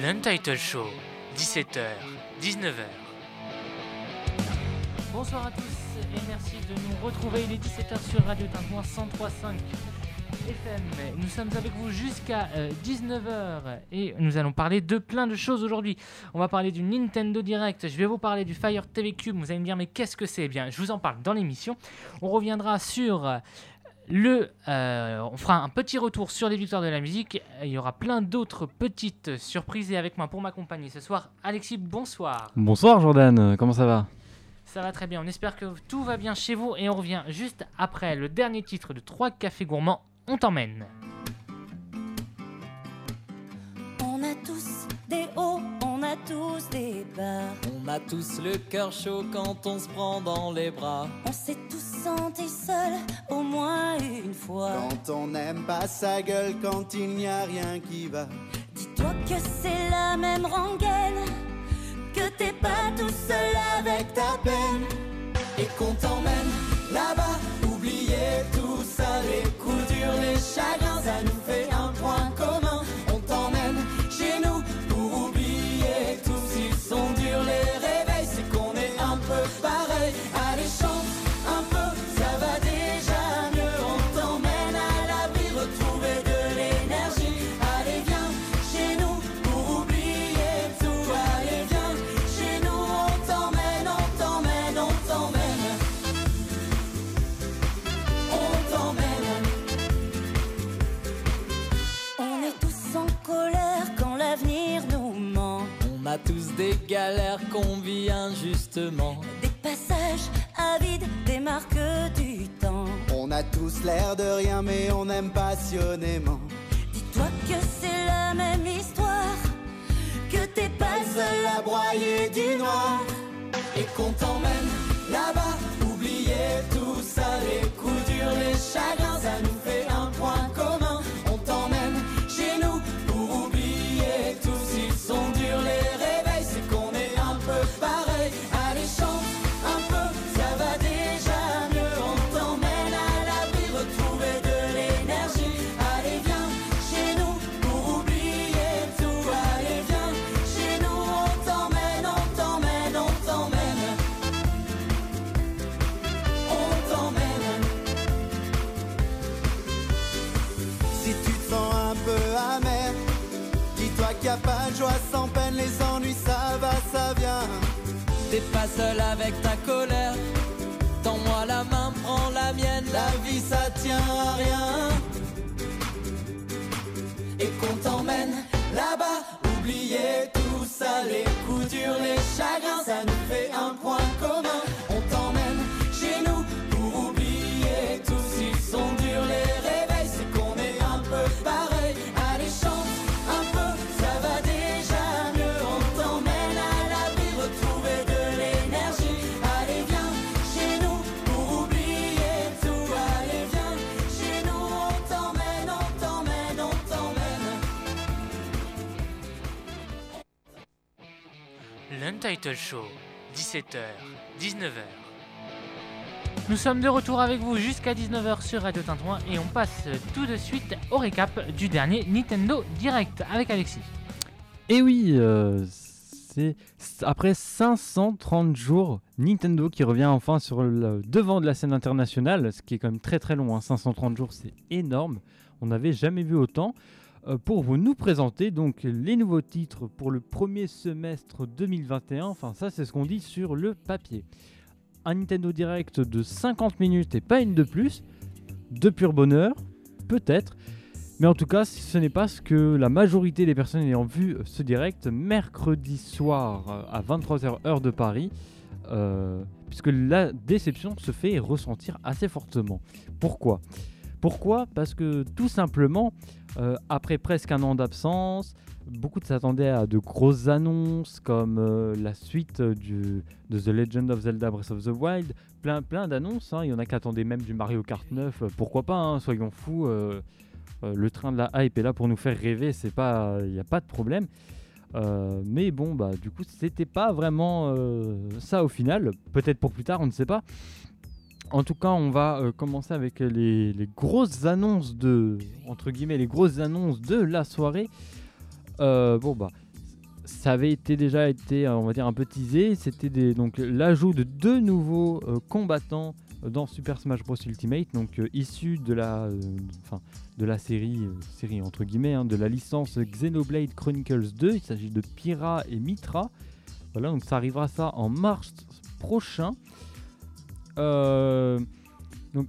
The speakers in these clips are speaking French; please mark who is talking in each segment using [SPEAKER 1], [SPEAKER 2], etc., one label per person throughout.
[SPEAKER 1] l'Untitled Show, 17h, 19h. Bonsoir à tous et merci de nous retrouver. Il est 17h sur Radio Tintouin 103.5 FM. Nous sommes avec vous jusqu'à 19h et nous allons parler de plein de choses aujourd'hui. On va parler du Nintendo Direct, je vais vous parler du Fire TV Cube. Vous allez me dire, mais qu'est-ce que c'est? Eh bien, je vous en parle dans l'émission. On reviendra sur le, euh, on fera un petit retour sur les victoires de la musique. Il y aura plein d'autres petites surprises et avec moi pour m'accompagner ce soir, Alexis, bonsoir.
[SPEAKER 2] Bonsoir Jordan, comment ça va?
[SPEAKER 1] Ça va très bien, on espère que tout va bien chez vous et on revient juste après le dernier titre de 3 cafés gourmands. On t'emmène.
[SPEAKER 3] On a tous des hauts, on a tous des bas.
[SPEAKER 4] On a tous le cœur chaud quand on se prend dans les bras.
[SPEAKER 3] On s'est tous sentis seuls au moins une fois.
[SPEAKER 5] Quand on n'aime pas sa gueule, quand il n'y a rien qui va.
[SPEAKER 3] Dis-toi que c'est la même rengaine, que t'es pas tout seul avec ta peine.
[SPEAKER 4] Et qu'on t'emmène là-bas, oublier tout ça, les coups durs, les chagrins, ça nous fait un point galères qu'on vit injustement.
[SPEAKER 3] Des passages avides, des marques du temps.
[SPEAKER 5] On a tous l'air de rien, mais on aime passionnément.
[SPEAKER 3] Dis-toi que c'est la même histoire, que t'es pas le seul à broyer du noir.
[SPEAKER 4] Et qu'on t'emmène là-bas, oublier tout ça, les coups durs, les chagrins, ça nous T'es pas seul avec ta colère. Tends-moi la main, prends la mienne.
[SPEAKER 5] La vie ça tient à rien.
[SPEAKER 4] Et qu'on t'emmène là-bas. Oubliez tout ça, les coups durs, les chagrins, ça nous fait un point commun.
[SPEAKER 1] L'Untitled Show, 17h, 19h. Nous sommes de retour avec vous jusqu'à 19h sur Radio Tintouin et on passe tout de suite au récap du dernier Nintendo Direct avec Alexis.
[SPEAKER 2] Et oui, euh, c'est c'est après 530 jours, Nintendo qui revient enfin sur le devant de la scène internationale, ce qui est quand même très très long, hein, 530 jours c'est énorme, on n'avait jamais vu autant. Euh, pour vous nous présenter donc les nouveaux titres pour le premier semestre 2021, enfin ça c'est ce qu'on dit sur le papier. Un Nintendo Direct de 50 minutes et pas une de plus, de pur bonheur, peut-être, mais en tout cas, ce n'est pas ce que la majorité des personnes ayant vu ce direct mercredi soir euh, à 23h heure de Paris, euh, puisque la déception se fait ressentir assez fortement. Pourquoi? Pourquoi? Parce que tout simplement, euh, après presque un an d'absence, beaucoup s'attendaient à de grosses annonces comme euh, la suite euh, de The Legend of Zelda Breath of the Wild, plein, plein d'annonces. hein. Il y en a qui attendaient même du Mario Kart 9, euh, pourquoi pas, hein, soyons fous. le train de la hype est là pour nous faire rêver, il n'y a pas de problème. Mais bon, bah du coup, c'était pas vraiment ça au final. Peut-être pour plus tard, on ne sait pas. En tout cas, on va euh, commencer avec les, grosses annonces de, entre guillemets, les grosses annonces de la soirée. Euh, bon bah, ça avait été déjà été, euh, on va dire, un peu teasé. C'était donc l'ajout de deux nouveaux combattants dans Super Smash Bros Ultimate, donc issus de la, enfin, de la série, série entre guillemets, hein, de la licence Xenoblade Chronicles 2. Il s'agit de Pyra et Mitra. Voilà, donc ça arrivera ça en mars prochain. Euh, donc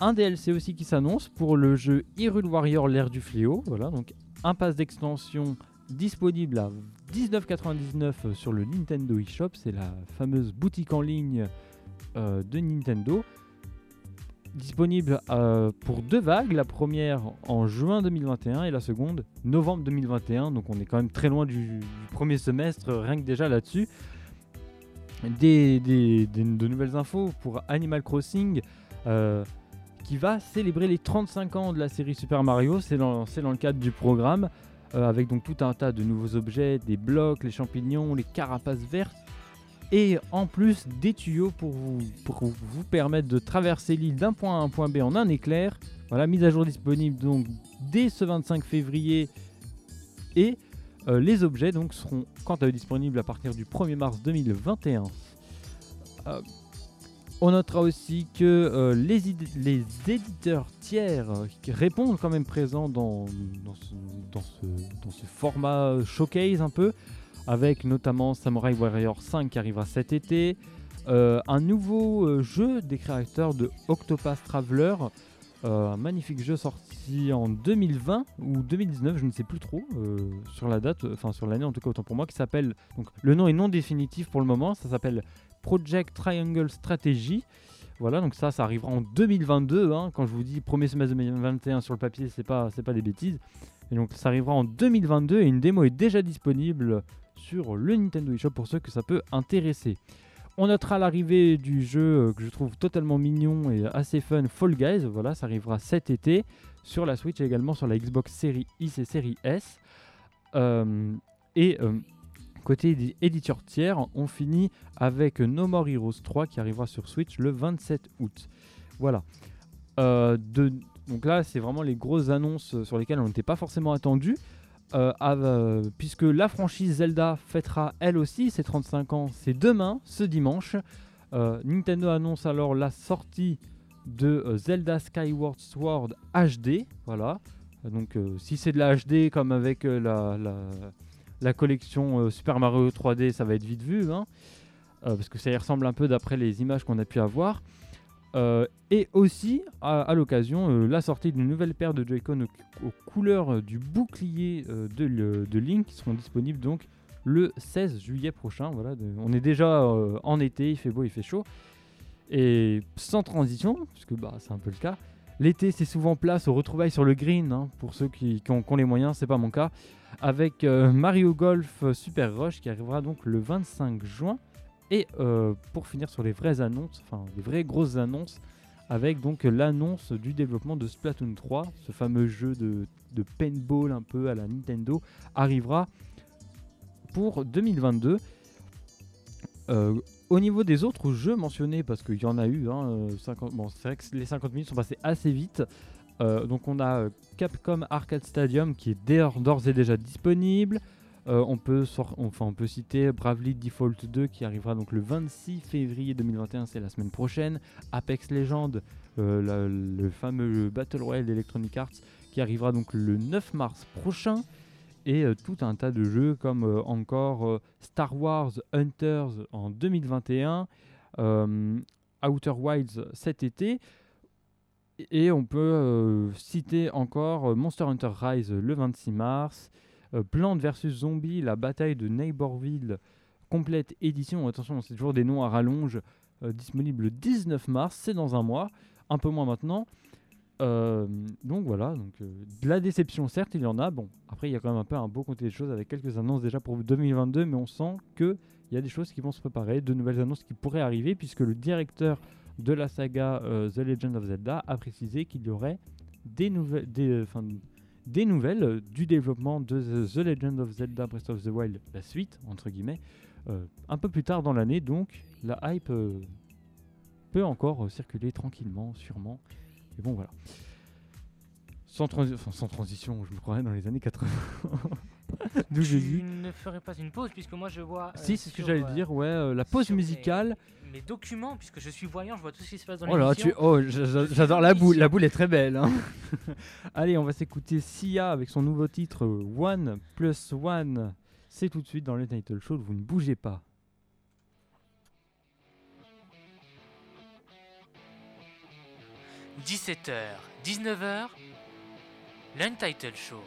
[SPEAKER 2] un DLC aussi qui s'annonce pour le jeu Hyrule Warrior l'ère du fléau. Voilà, donc un pass d'extension disponible à 19,99€ sur le Nintendo eShop. C'est la fameuse boutique en ligne euh, de Nintendo. Disponible euh, pour deux vagues, la première en juin 2021 et la seconde novembre 2021. Donc on est quand même très loin du, premier semestre, euh, rien que déjà là-dessus. De nouvelles infos pour Animal Crossing euh, qui va célébrer les 35 ans de la série Super Mario. C'est dans, le cadre du programme euh, avec donc tout un tas de nouveaux objets, des blocs, les champignons, les carapaces vertes et en plus des tuyaux pour vous, permettre de traverser l'île d'un point à un point B en un éclair. Voilà, mise à jour disponible donc dès ce 25 février et euh, les objets seront quant à eux disponibles à partir du 1er mars 2021. Euh, on notera aussi que euh, les, éditeurs tiers répondent quand même présents dans, ce, format showcase un peu, avec notamment Samurai Warrior 5 qui arrivera cet été, un nouveau jeu des créateurs de Octopath Traveler, un magnifique jeu sorti en 2020 ou 2019, je ne sais plus trop euh, sur la date, euh, enfin sur l'année en tout cas autant pour moi, qui s'appelle, donc le nom est non définitif pour le moment, ça s'appelle Project Triangle Strategy. Voilà, donc ça, ça arrivera en 2022. hein. Quand je vous dis premier semestre 2021 sur le papier, c'est pas, pas des bêtises. Et donc ça arrivera en 2022 et une démo est déjà disponible sur le Nintendo eShop pour ceux que ça peut intéresser. On notera l'arrivée du jeu euh, que je trouve totalement mignon et assez fun, Fall Guys. Voilà, ça arrivera cet été sur la Switch et également sur la Xbox Series X et Series S. Euh, et euh, côté édi- éditeur tiers, on finit avec No More Heroes 3 qui arrivera sur Switch le 27 août. Voilà. Donc là, c'est vraiment les grosses annonces sur lesquelles on n'était pas forcément attendu. Euh, euh, puisque la franchise Zelda fêtera elle aussi ses 35 ans, c'est demain, ce dimanche. Euh, Nintendo annonce alors la sortie de Zelda Skyward Sword HD. Voilà. Donc si c'est de la HD comme avec la, collection Super Mario 3D, ça va être vite vu. hein. Parce que ça y ressemble un peu d'après les images qu'on a pu avoir. Euh, et aussi, à, l'occasion, euh, la sortie d'une nouvelle paire de Joy-Con aux, couleurs du bouclier euh, de, Link qui seront disponibles donc le 16 juillet prochain. Voilà, on est déjà en été, il fait beau, il fait chaud. Et sans transition, puisque bah, c'est un peu le cas, l'été c'est souvent place aux retrouvailles sur le green, hein, pour ceux qui, ont, qui ont les moyens, c'est pas mon cas, avec Mario Golf Super Rush qui arrivera donc le 25 juin. Et euh, pour finir sur les vraies annonces, enfin les vraies grosses annonces, avec donc l'annonce du développement de Splatoon 3, ce fameux jeu de, de paintball un peu à la Nintendo, arrivera pour 2022. Euh, au niveau des autres jeux mentionnés, parce qu'il y en a eu, hein, euh, 50 bon, c'est vrai que les 50 minutes sont passées assez vite. Donc on a Capcom Arcade Stadium qui est d'ores et déjà disponible. Euh, on, peut citer Bravely Default 2 qui arrivera donc le 26 février 2021, c'est la semaine prochaine. Apex Legends, euh, le fameux Battle Royale d'Electronic Arts qui arrivera donc le 9 mars prochain. Et euh, tout un tas de jeux comme encore Star Wars Hunters en 2021, euh, Outer Wilds cet été. Et on peut citer encore Monster Hunter Rise le 26 mars, euh, Plants vs Zombies, la bataille de Neighborville, complète édition. Attention, c'est toujours des noms à rallonge, euh, disponible le 19 mars, c'est dans un mois, un peu moins maintenant. Euh, donc voilà, donc, de la déception certes, il y en a. Bon, après il y a quand même un peu un beau côté des choses avec quelques annonces déjà pour 2022, mais on sent qu'il y a des choses qui vont se préparer, de nouvelles annonces qui pourraient arriver, puisque le directeur de la saga The Legend of Zelda a précisé qu'il y aurait des nouvelles, des nouvelles euh, du développement de The, Legend of Zelda Breath of the Wild, la suite entre guillemets, euh, un peu plus tard dans l'année. Donc la hype euh, peut encore euh, circuler tranquillement, sûrement. Et bon voilà. Sans, transi- enfin, sans transition, je me croirais dans les années 80. D'où j'ai
[SPEAKER 1] tu
[SPEAKER 2] dit.
[SPEAKER 1] ne ferais pas une pause puisque moi je vois.
[SPEAKER 2] Si, c'est ce que j'allais dire, ouais, la pause musicale.
[SPEAKER 1] Mes, documents, puisque je suis voyant, je vois tout ce qui se passe dans
[SPEAKER 2] Oh là, tu... oh, j'adore la boule, la boule est très belle. hein. Allez, on va s'écouter Sia avec son nouveau titre One Plus One. C'est tout de suite dans le title show, vous ne bougez pas.
[SPEAKER 1] 17h, 19h, l'Untitled Show.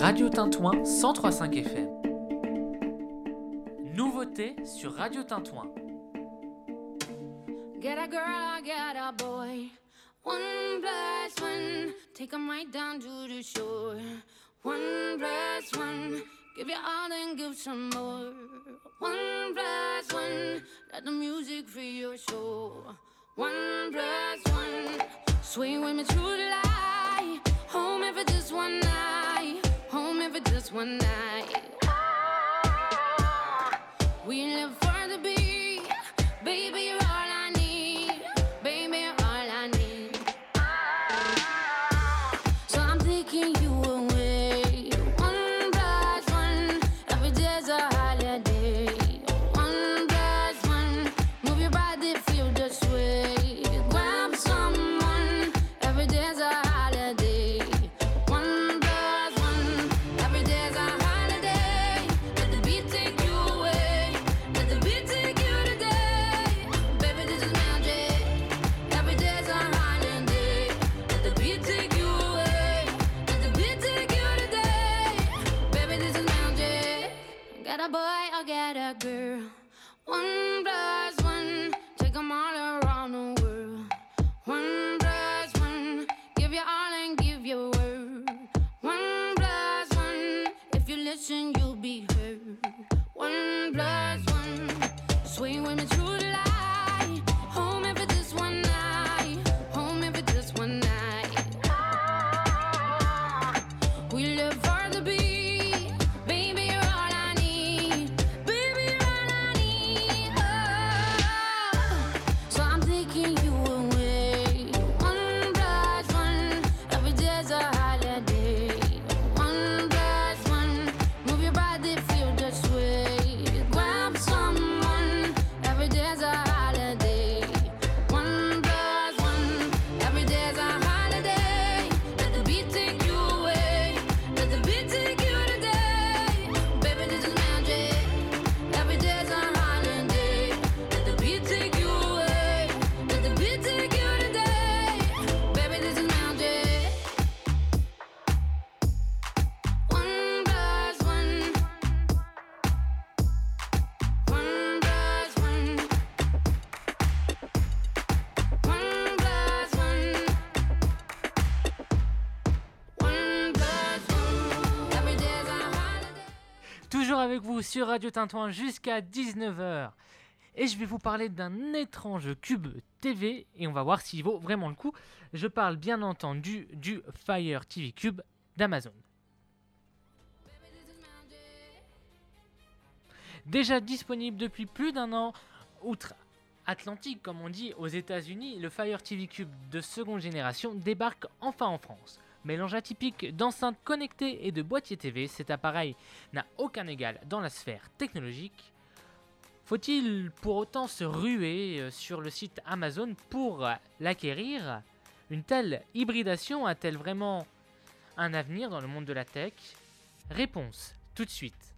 [SPEAKER 1] Radio Tintouin 1035 FM. Nouveauté sur Radio Tintouin.
[SPEAKER 6] Get a girl, get a boy. One plus one, take 'em right down to the shore. One plus one, give you all and give some more. One plus one, let the music free your soul. One plus one, swing with me through the light. Home if just one night, home if just one night. Baby, right. Boy or get a girl.
[SPEAKER 1] Radio Tintouin jusqu'à 19h. Et je vais vous parler d'un étrange cube TV et on va voir s'il vaut vraiment le coup. Je parle bien entendu du Fire TV Cube d'Amazon. Déjà disponible depuis plus d'un an outre-Atlantique, comme on dit aux États-Unis, le Fire TV Cube de seconde génération débarque enfin en France. Mélange atypique d'enceintes connectées et de boîtiers TV, cet appareil n'a aucun égal dans la sphère technologique. Faut-il pour autant se ruer euh, sur le site Amazon pour l'acquérir? Une telle hybridation a-t-elle vraiment un avenir dans le monde de la tech? Réponse tout de suite.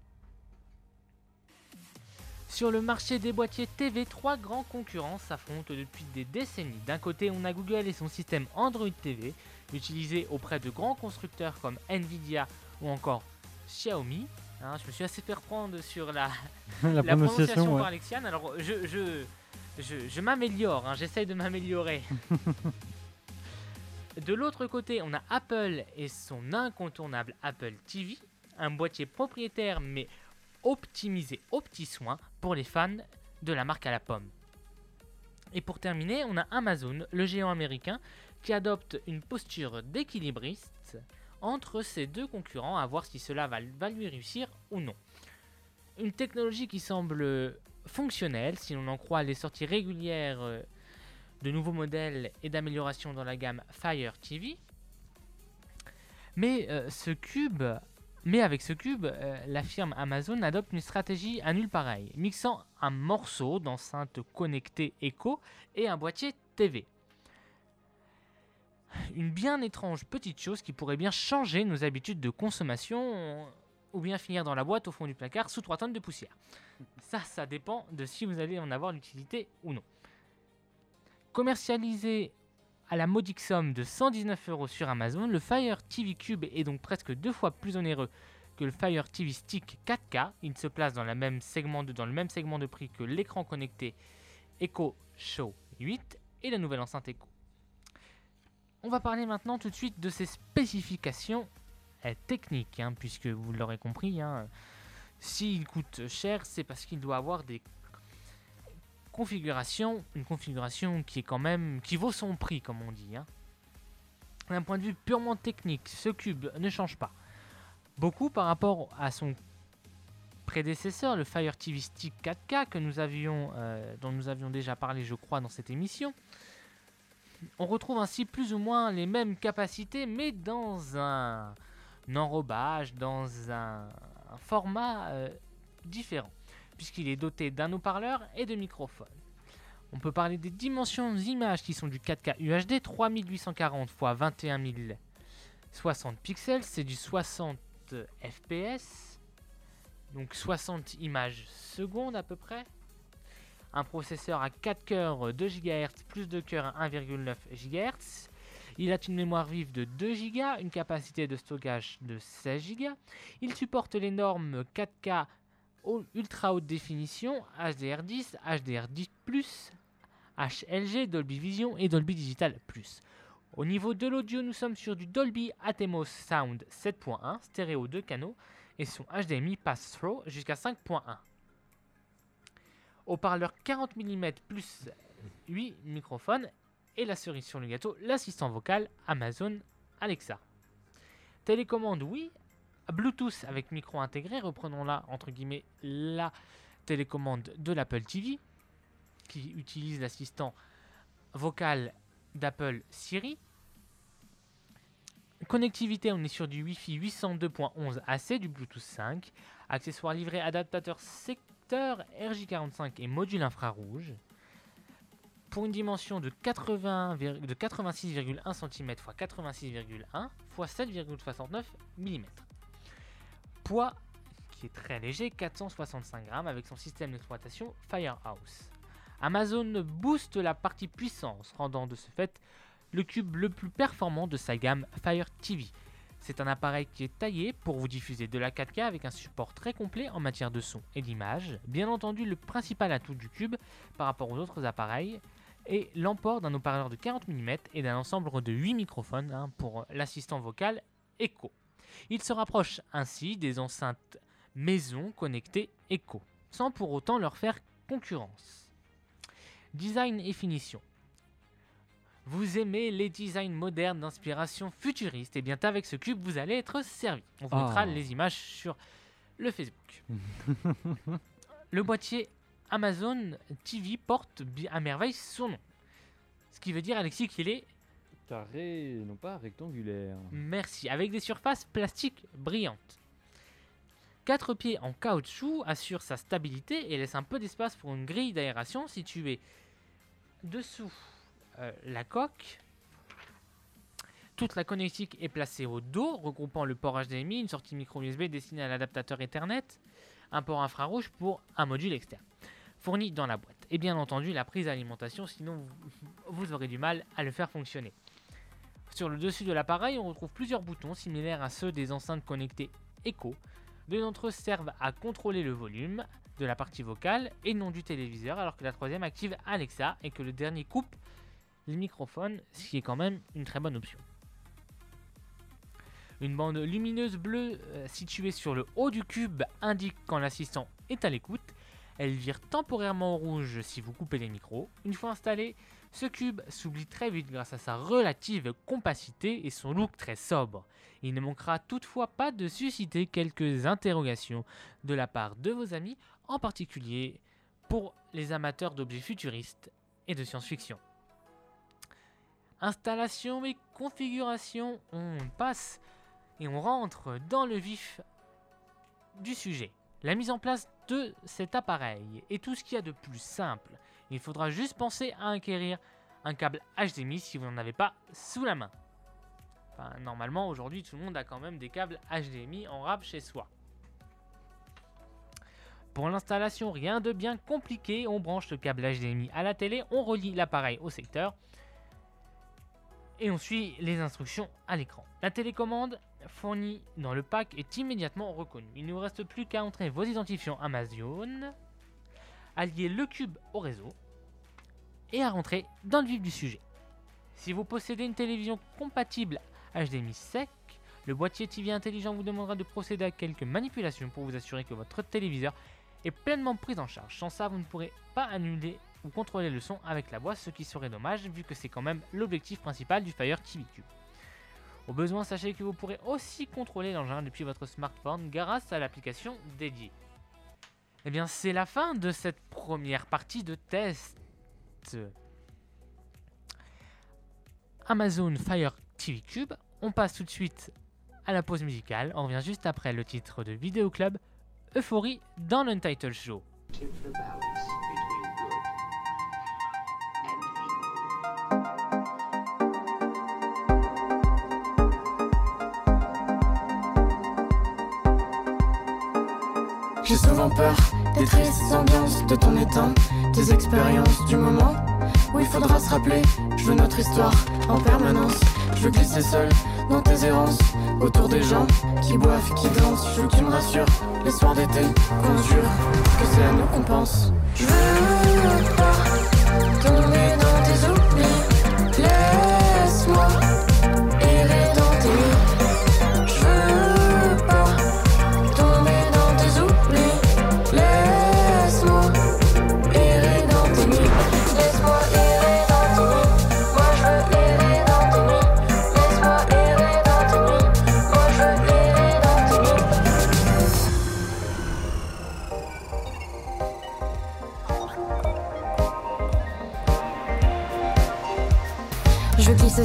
[SPEAKER 1] Sur le marché des boîtiers TV, trois grands concurrents s'affrontent depuis des décennies. D'un côté, on a Google et son système Android TV, utilisé auprès de grands constructeurs comme Nvidia ou encore Xiaomi. Hein, je me suis assez fait reprendre sur la,
[SPEAKER 2] la,
[SPEAKER 1] la
[SPEAKER 2] prononciation, ouais.
[SPEAKER 1] par Alexiane. Alors, je, je, je, je m'améliore, hein, j'essaye de m'améliorer. de l'autre côté, on a Apple et son incontournable Apple TV, un boîtier propriétaire mais optimisé aux petits soins pour les fans de la marque à la pomme. Et pour terminer, on a Amazon, le géant américain, qui adopte une posture d'équilibriste entre ces deux concurrents, à voir si cela va, va lui réussir ou non. Une technologie qui semble fonctionnelle, si l'on en croit les sorties régulières euh, de nouveaux modèles et d'améliorations dans la gamme Fire TV. Mais euh, ce cube Mais avec ce cube, euh, la firme Amazon adopte une stratégie à nul pareil, mixant un morceau d'enceinte connectée Echo et un boîtier TV. Une bien étrange petite chose qui pourrait bien changer nos habitudes de consommation ou bien finir dans la boîte au fond du placard sous 3 tonnes de poussière. Ça, ça dépend de si vous allez en avoir l'utilité ou non. Commercialisé à la modique somme de 119 euros sur Amazon, le Fire TV Cube est donc presque deux fois plus onéreux que le Fire TV Stick 4K. Il se place dans, le même segment de prix que l'écran connecté Echo Show 8 et la nouvelle enceinte Echo. On va parler maintenant tout de suite de ses spécifications euh, techniques, hein, puisque vous l'aurez compris, hein, s'il coûte cher, c'est parce qu'il doit avoir des configurations, une configuration qui est quand même, qui vaut son prix, comme on dit. hein. D'un point de vue purement technique, ce cube ne change pas beaucoup par rapport à son prédécesseur, le Fire TV Stick 4K que nous avions, euh, dont nous avions déjà parlé, je crois, dans cette émission. On retrouve ainsi plus ou moins les mêmes capacités, mais dans un, enrobage, dans un, format euh, différent, puisqu'il est doté d'un haut-parleur et de microphones. On peut parler des dimensions d'image qui sont du 4K UHD 3840 x 21060 pixels, c'est du 60 fps, donc 60 images secondes à peu près. Un processeur à 4 cœurs 2 GHz plus 2 cœurs 1,9 GHz. Il a une mémoire vive de 2 Go, une capacité de stockage de 16 Go. Il supporte les normes 4K au- ultra haute définition, HDR10, HDR10+, HLG, Dolby Vision et Dolby Digital+. Au niveau de l'audio, nous sommes sur du Dolby Atmos Sound 7.1, stéréo 2 canaux, et son HDMI pass-through jusqu'à 5.1. Haut-parleur 40 mm plus 8 microphones, et la cerise sur le gâteau, l'assistant vocal Amazon Alexa. Télécommande, oui. Bluetooth avec micro intégré, reprenons là, entre guillemets, la télécommande de l'Apple TV, qui utilise l'assistant vocal d'Apple Siri. Connectivité, on est sur du Wi-Fi 802.11 AC, du Bluetooth 5. Accessoires livrés, adaptateur secteur RJ45 et module infrarouge. Pour une dimension de, 80, vir- de 86,1 cm x 86,1 x 7,69 mm. Poids qui est très léger, 465 grammes avec son système d'exploitation Firehouse. Amazon booste la partie puissance, rendant de ce fait le cube le plus performant de sa gamme Fire TV. C'est un appareil qui est taillé pour vous diffuser de la 4K avec un support très complet en matière de son et d'image. Bien entendu, le principal atout du cube par rapport aux autres appareils est l'emport d'un haut-parleur de 40 mm et d'un ensemble de 8 microphones hein, pour l'assistant vocal Echo. Il se rapproche ainsi des enceintes maison connectées Echo, sans pour autant leur faire concurrence. Design et finition. Vous aimez les designs modernes d'inspiration futuriste Et bien avec ce cube, vous allez être servi. On vous mettra les images sur le Facebook. le boîtier Amazon TV porte à merveille son nom. Ce qui veut dire, Alexis, qu'il est
[SPEAKER 2] Carré, non pas rectangulaire.
[SPEAKER 1] Merci, avec des surfaces plastiques brillantes. Quatre pieds en caoutchouc assurent sa stabilité et laissent un peu d'espace pour une grille d'aération située dessous euh, la coque. Toute la connectique est placée au dos, regroupant le port HDMI, une sortie micro USB destinée à l'adaptateur Ethernet, un port infrarouge pour un module externe, fourni dans la boîte. Et bien entendu la prise d'alimentation, sinon vous, vous aurez du mal à le faire fonctionner. Sur le dessus de l'appareil, on retrouve plusieurs boutons similaires à ceux des enceintes connectées Echo. Deux d'entre eux servent à contrôler le volume de la partie vocale et non du téléviseur, alors que la troisième active Alexa et que le dernier coupe les microphones, ce qui est quand même une très bonne option. Une bande lumineuse bleue euh, située sur le haut du cube indique quand l'assistant est à l'écoute. Elle vire temporairement au rouge si vous coupez les micros. Une fois installé, ce cube s'oublie très vite grâce à sa relative compacité et son look très sobre. Il ne manquera toutefois pas de susciter quelques interrogations de la part de vos amis, en particulier pour les amateurs d'objets futuristes et de science-fiction. Installation et configuration, on passe Et on rentre dans le vif du sujet. La mise en place de cet appareil est tout ce qu'il y a de plus simple. Il faudra juste penser à acquérir un câble HDMI si vous n'en avez pas sous la main. Normalement, aujourd'hui, tout le monde a quand même des câbles HDMI en rab chez soi. Pour l'installation, rien de bien compliqué. On branche le câble HDMI à la télé, on relie l'appareil au secteur et on suit les instructions à l'écran. La télécommande fournie dans le pack est immédiatement reconnue. Il ne vous reste plus qu'à entrer vos identifiants Amazon, à lier le cube au réseau et à rentrer dans le vif du sujet. Si vous possédez une télévision compatible HDMI sec, le boîtier TV intelligent vous demandera de procéder à quelques manipulations pour vous assurer que votre téléviseur est pleinement pris en charge. Sans ça, vous ne pourrez pas annuler ou contrôler le son avec la voix, ce qui serait dommage vu que c'est quand même l'objectif principal du Fire TV Cube. Au besoin, sachez que vous pourrez aussi contrôler l'engin depuis votre smartphone grâce à l'application dédiée. Eh bien, c'est la fin de cette première partie de test. Amazon Fire TV Cube. On passe tout de suite à la pause musicale. On revient juste après le titre de Vidéo Club, Euphorie dans l'Untitled Show.
[SPEAKER 7] Souvent peur des tristes ambiances de ton état, des expériences du moment où il faudra se rappeler. Je veux notre histoire en permanence. Je veux glisser seul dans tes errances autour des gens qui boivent, qui dansent. Je veux que tu me rassures les soirs d'été, qu'on jure que c'est à nous qu'on pense.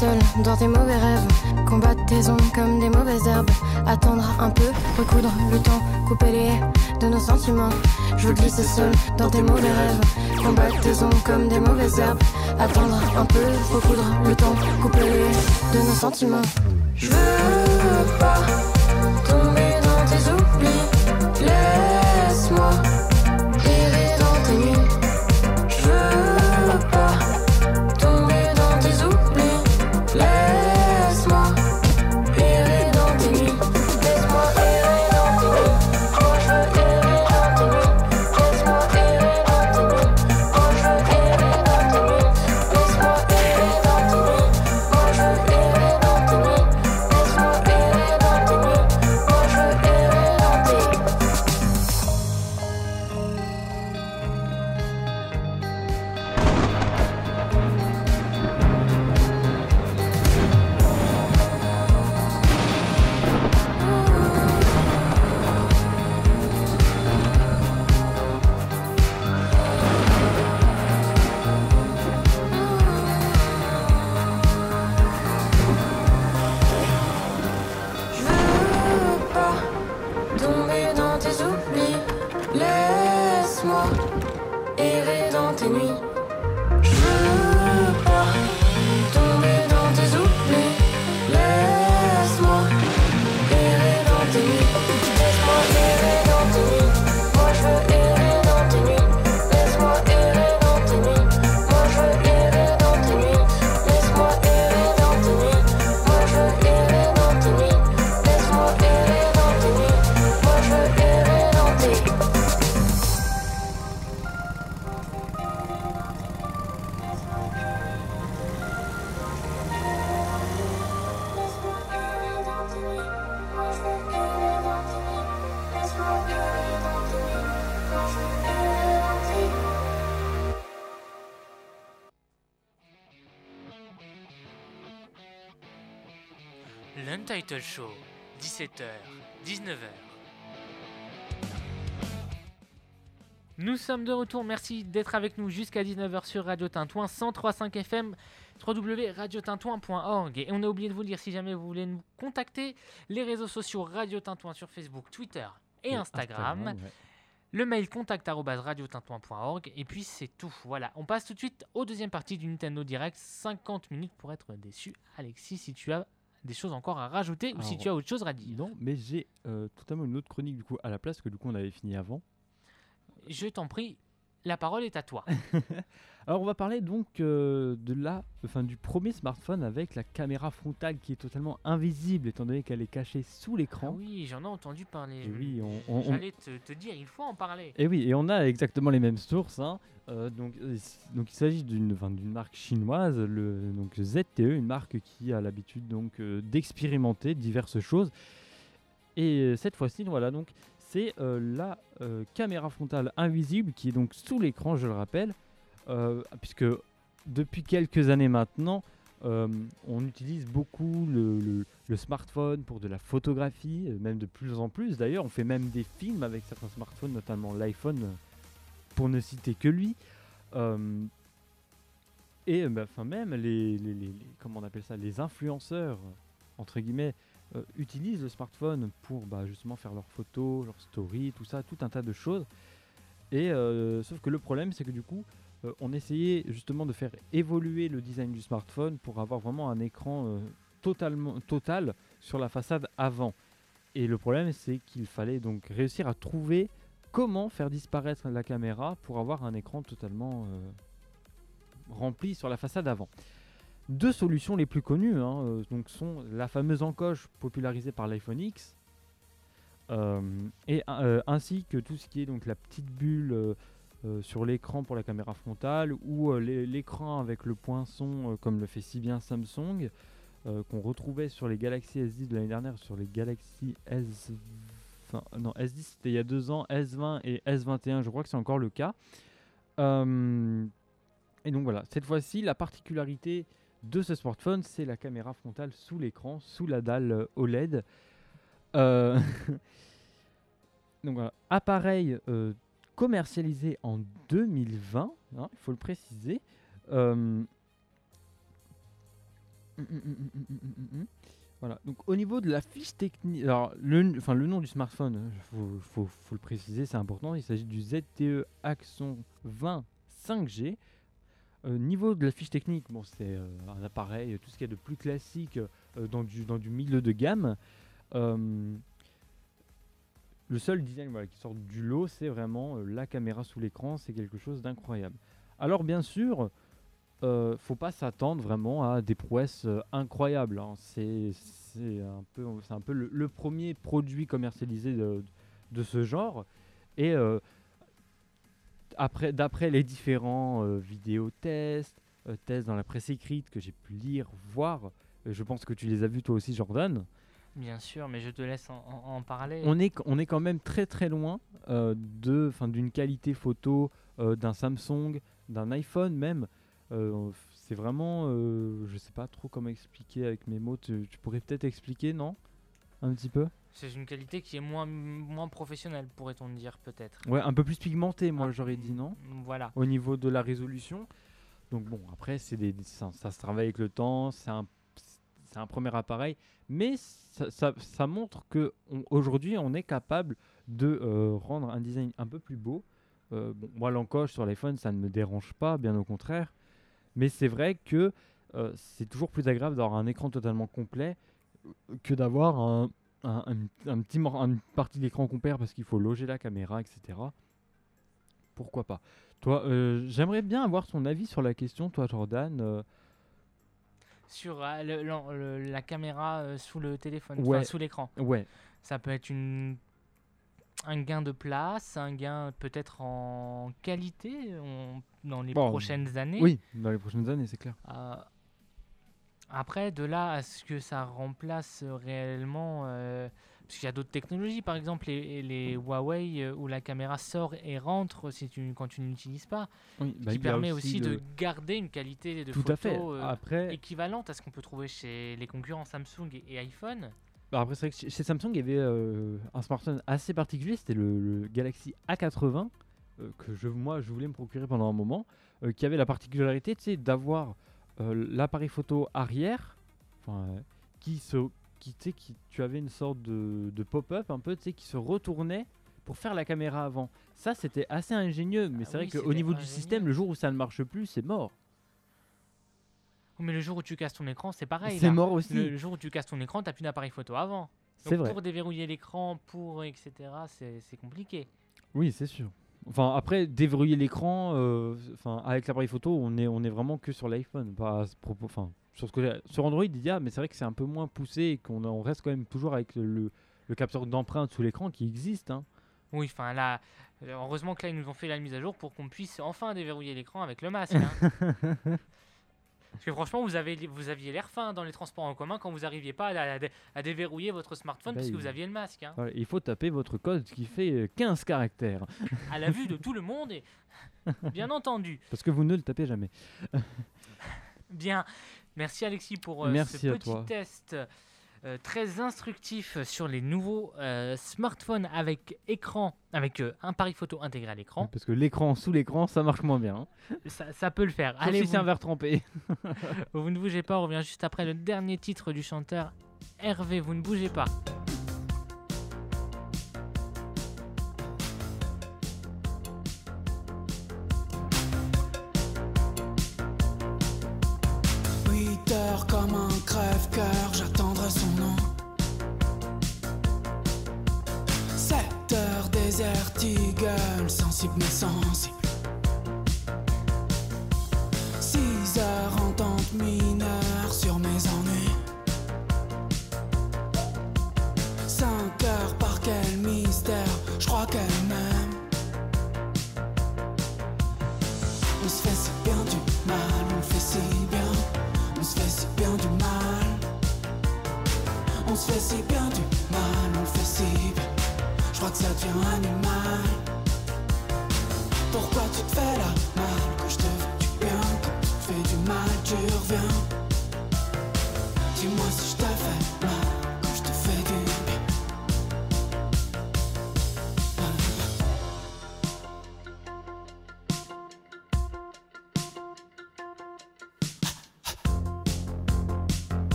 [SPEAKER 7] Seul dans tes mauvais rêves, combattre tes ongles comme des mauvaises herbes, attendre un peu, recoudre le temps, couper les haies de nos sentiments. Je veux glisser seul dans tes mauvais rêves, combattre tes ongles comme des mauvaises herbes, attendre un peu, recoudre le temps, couper les haies de nos sentiments. Je veux
[SPEAKER 1] 17h, 19h. Nous sommes de retour, merci d'être avec nous jusqu'à 19h sur Radio Tintouin 103.5 FM www.radiotintouin.org et on a oublié de vous dire si jamais vous voulez nous contacter les réseaux sociaux Radio Tintouin sur Facebook, Twitter et, Instagram.
[SPEAKER 2] ouais.
[SPEAKER 1] Le mail contact radiotintouin.org et puis c'est tout. Voilà, on passe tout de suite aux deuxième partie du Nintendo Direct. 50 minutes pour être déçu. Alexis, si tu as des choses encore à rajouter ou si tu as autre chose à dire.
[SPEAKER 2] Non, mais j'ai euh, totalement une autre chronique du coup à la place que du coup on avait fini avant.
[SPEAKER 1] Je t'en prie, la parole est à toi.
[SPEAKER 2] Alors on va parler donc euh, de la, enfin du premier smartphone avec la caméra frontale qui est totalement invisible étant donné qu'elle est cachée sous
[SPEAKER 1] Ah
[SPEAKER 2] l'écran.
[SPEAKER 1] oui, j'en ai entendu parler.
[SPEAKER 2] Et oui, on- on- on-
[SPEAKER 1] J'allais te, te dire, il faut en parler.
[SPEAKER 2] Et oui, et on a exactement les mêmes sources. hein. Euh, donc, euh, donc il s'agit d'une enfin, d'une marque chinoise, le donc ZTE, une marque qui a l'habitude donc euh, d'expérimenter diverses choses. Et cette fois-ci, voilà donc c'est la caméra frontale invisible qui est donc sous l'écran, je le rappelle, puisque depuis quelques années maintenant, euh, on utilise beaucoup le, smartphone pour de la photographie, euh, même de plus en plus d'ailleurs. On fait même des films avec certains smartphones, notamment l'iPhone, euh, pour ne citer que lui. Euh, et euh, bah, même les, comment on appelle ça, les influenceurs entre guillemets euh, utilisent le smartphone pour bah, justement faire leurs photos, leurs stories, tout ça, tout un tas de choses. Et euh, sauf que le problème, c'est que du coup, euh, on essayait justement de faire évoluer le design du smartphone pour avoir vraiment un écran euh, total sur la façade avant. Et le problème, c'est qu'il fallait donc réussir à trouver comment faire disparaître la caméra pour avoir un écran totalement euh, rempli sur la façade avant. Deux solutions les plus connues hein, donc sont la fameuse encoche popularisée par l'iPhone X et ainsi que tout ce qui est donc la petite bulle euh, sur l'écran pour la caméra frontale ou euh, l'é- l'écran avec le poinçon euh, comme le fait si bien Samsung qu'on retrouvait sur les Galaxy S10 de l'année dernière sur les Galaxy S non S10 c'était il y a deux ans S20 et S21 je crois que c'est encore le cas. Et donc voilà cette fois-ci la particularité de ce smartphone c'est la caméra frontale sous l'écran sous la dalle OLED donc voilà appareil commercialisé en 2020, hein, il faut le préciser. Euh, hum, hum, hum, voilà. Donc au niveau de la fiche technique, alors le, enfin, le nom du smartphone, hein, il faut, le préciser, c'est important. Il s'agit du ZTE Axon 20 5G. Euh, niveau de la fiche technique, bon, c'est euh, un appareil, tout ce qu'il y a de plus classique euh, dans, du, dans du milieu de gamme. Le seul design qui sort du lot, c'est vraiment euh, la caméra sous l'écran, c'est quelque chose d'incroyable. Alors bien sûr, euh, faut pas s'attendre vraiment à des prouesses euh, incroyables. hein. C'est un peu, c'est un peu le, premier produit commercialisé de, ce genre. Et euh, après, d'après les différents vidéos tests, tests dans la presse écrite que j'ai pu lire, voir, je pense que tu les as vus toi aussi, Jordan.
[SPEAKER 1] Bien sûr, mais je te laisse en, en- en parler.
[SPEAKER 2] On est, on est quand même très très loin euh, de, d'une qualité photo euh, d'un Samsung, d'un iPhone même. Euh, c'est vraiment, euh, je sais pas trop comment expliquer avec mes mots. Tu, tu pourrais peut-être expliquer, non? Un petit peu?
[SPEAKER 1] C'est une qualité qui est moins, moins professionnelle, pourrait-on dire peut-être.
[SPEAKER 2] Ouais, un peu plus pigmenté, moi
[SPEAKER 1] Ah,
[SPEAKER 2] j'aurais dit, non?
[SPEAKER 1] Voilà.
[SPEAKER 2] Au niveau de la résolution. Donc bon, après, c'est des, ça, ça se travaille avec le temps, c'est un, c'est un premier appareil, mais ça, montre que aujourd'hui, on est capable de euh, rendre un design un peu plus beau. Euh, moi, l'encoche sur l'iPhone, ça ne me dérange pas, bien au contraire. Mais c'est vrai que euh, c'est toujours plus agréable d'avoir un écran totalement complet que d'avoir une partie d'écran qu'on perd parce qu'il faut loger la caméra, etc. Pourquoi pas? Toi, j'aimerais bien avoir ton avis sur la question, toi, Jordan.
[SPEAKER 1] Sur euh, le- l'en- le- la caméra euh, sous le téléphone,
[SPEAKER 2] Ouais.
[SPEAKER 1] sous l'écran.
[SPEAKER 2] ouais,
[SPEAKER 1] Ça peut être une, un gain de place, un gain peut-être en qualité on- dans les
[SPEAKER 2] Bon,
[SPEAKER 1] prochaines années.
[SPEAKER 2] oui, dans les prochaines années, c'est clair.
[SPEAKER 1] Euh, après, de là à ce que ça remplace réellement, euh, parce qu'il y a d'autres technologies, par exemple les, les Huawei euh, où la caméra sort et rentre si tu, quand tu ne l'utilises pas,
[SPEAKER 2] Oui, bah,
[SPEAKER 1] qui permet aussi,
[SPEAKER 2] le-
[SPEAKER 1] de garder une qualité de
[SPEAKER 2] Tout
[SPEAKER 1] photo
[SPEAKER 2] à fait.
[SPEAKER 1] euh,
[SPEAKER 2] Après,
[SPEAKER 1] équivalente à ce qu'on peut trouver chez les concurrents Samsung et, iPhone.
[SPEAKER 2] bah, après c'est vrai que chez- Samsung, il y avait euh, un smartphone assez particulier, c'était le, le Galaxy A80, euh, que je, moi je voulais me procurer pendant un moment, euh, qui avait la particularité d'avoir l'appareil photo arrière, qui se, qui, qui, tu avais une sorte de, de pop-up un peu, tu sais, qui se retournait pour faire la caméra avant. Ça c'était assez ingénieux, mais
[SPEAKER 8] Ah
[SPEAKER 2] c'est vrai qu'au niveau du système, le jour où ça ne marche plus, c'est mort.
[SPEAKER 8] Mais le jour où tu casses ton écran, c'est pareil.
[SPEAKER 2] c'est mort aussi.
[SPEAKER 8] Le, le jour où tu casses ton écran, t'as plus d'appareil photo avant.
[SPEAKER 2] C'est vrai.
[SPEAKER 8] pour déverrouiller l'écran, pour etc., c'est c'est compliqué.
[SPEAKER 2] Oui, c'est sûr. Enfin, après, déverrouiller l'écran, euh, enfin, avec l'appareil photo, on est, on est vraiment que sur l'iPhone. Pas à ce propos, enfin, sur, ce que sur Android, il y a, mais c'est vrai que c'est un peu moins poussé et qu'on on reste quand même toujours avec le, le- le capteur d'empreinte sous l'écran qui existe. hein.
[SPEAKER 8] Oui, enfin là, euh, heureusement que là ils nous ont fait la mise à jour pour qu'on puisse enfin déverrouiller l'écran avec le masque. hein. Parce que franchement, vous, avez, vous aviez l'air fin dans les transports en commun quand vous n'arriviez pas à, à dé- à déverrouiller votre smartphone
[SPEAKER 2] Bah,
[SPEAKER 8] parce que vous aviez le masque. hein.
[SPEAKER 2] Voilà, il faut taper votre code qui fait euh, 15 caractères.
[SPEAKER 8] À la vue de tout le monde, et bien entendu.
[SPEAKER 2] Parce que vous ne le tapez jamais.
[SPEAKER 8] Bien, merci Alexis pour euh,
[SPEAKER 2] Merci
[SPEAKER 8] ce petit
[SPEAKER 2] toi.
[SPEAKER 8] test euh, très instructif sur les nouveaux euh, smartphones avec écran, avec un appareil photo intégré à l'écran.
[SPEAKER 2] Parce que l'écran sous l'écran, ça marche moins bien. hein.
[SPEAKER 8] Ça, ça peut le faire.
[SPEAKER 2] Sauf
[SPEAKER 8] Allez,
[SPEAKER 2] si
[SPEAKER 8] vous,
[SPEAKER 2] c'est un verre trempé.
[SPEAKER 8] vous ne bougez pas, on revient juste après le dernier titre du chanteur Hervé, vous ne bougez pas. darkness song.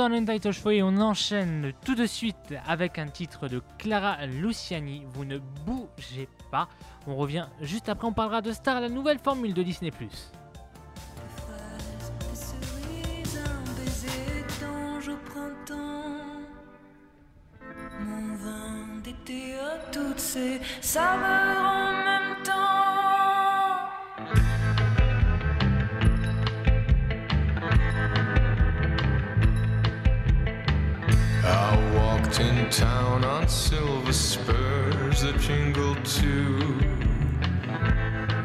[SPEAKER 8] Dans l'Untitled Show et on enchaîne tout de suite avec un titre de Clara Luciani. Vous ne bougez pas. On revient juste après, on parlera de Star, la nouvelle formule de Disney+.
[SPEAKER 9] Too.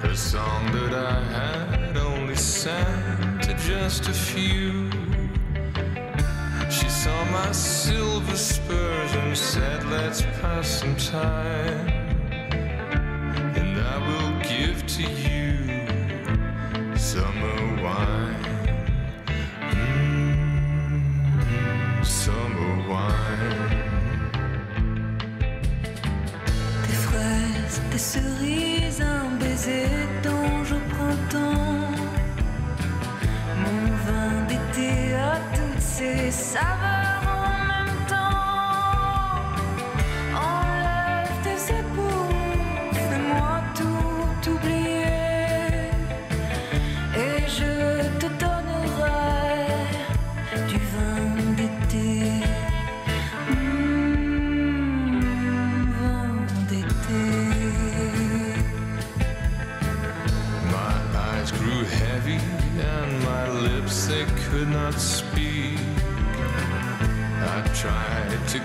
[SPEAKER 9] A song that I had only sang to just a few. She saw my silver spurs and said, Let's pass some time. And I will give to you
[SPEAKER 10] cerises, un baiser d'ange au printemps. Mon vin d'été a toutes ses saveurs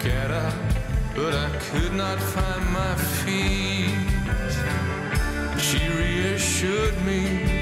[SPEAKER 9] get up, but I could not find my feet. She reassured me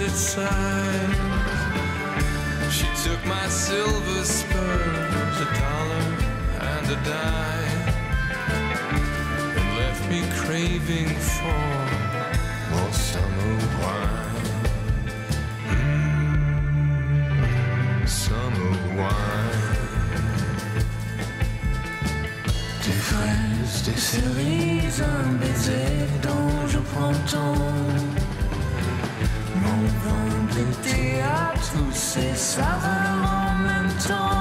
[SPEAKER 9] its size. She took my silver spurs, a dollar and a dime, and left me craving for more summer wine. Mm, summer wine.
[SPEAKER 10] Des fraises, des cerises, un baiser d'ange au printemps. Mon tous ses saveurs en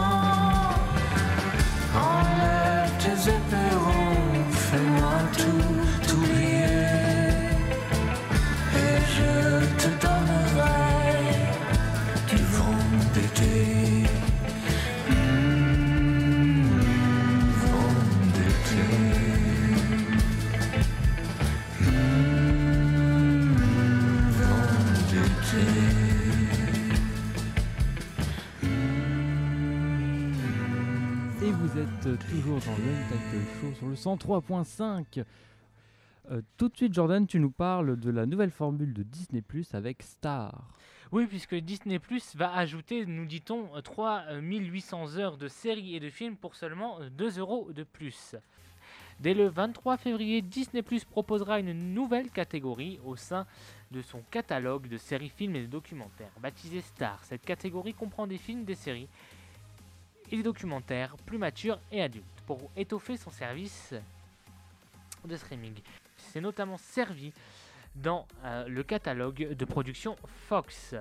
[SPEAKER 2] vous êtes euh, toujours dans l'Untitled Show sur le 103.5. Euh, tout de suite, Jordan, tu nous parles de la nouvelle formule de Disney Plus avec Star.
[SPEAKER 1] Oui, puisque Disney Plus va ajouter, nous dit-on, 3800 heures de séries et de films pour seulement euh, 2 euros de plus. Dès le 23 février, Disney Plus proposera une nouvelle catégorie au sein de son catalogue de séries, films et documentaires, baptisé Star. Cette catégorie comprend des films, des séries et des documentaires plus matures et adultes pour étoffer son service de streaming. C'est notamment servi dans euh, le catalogue de production Fox.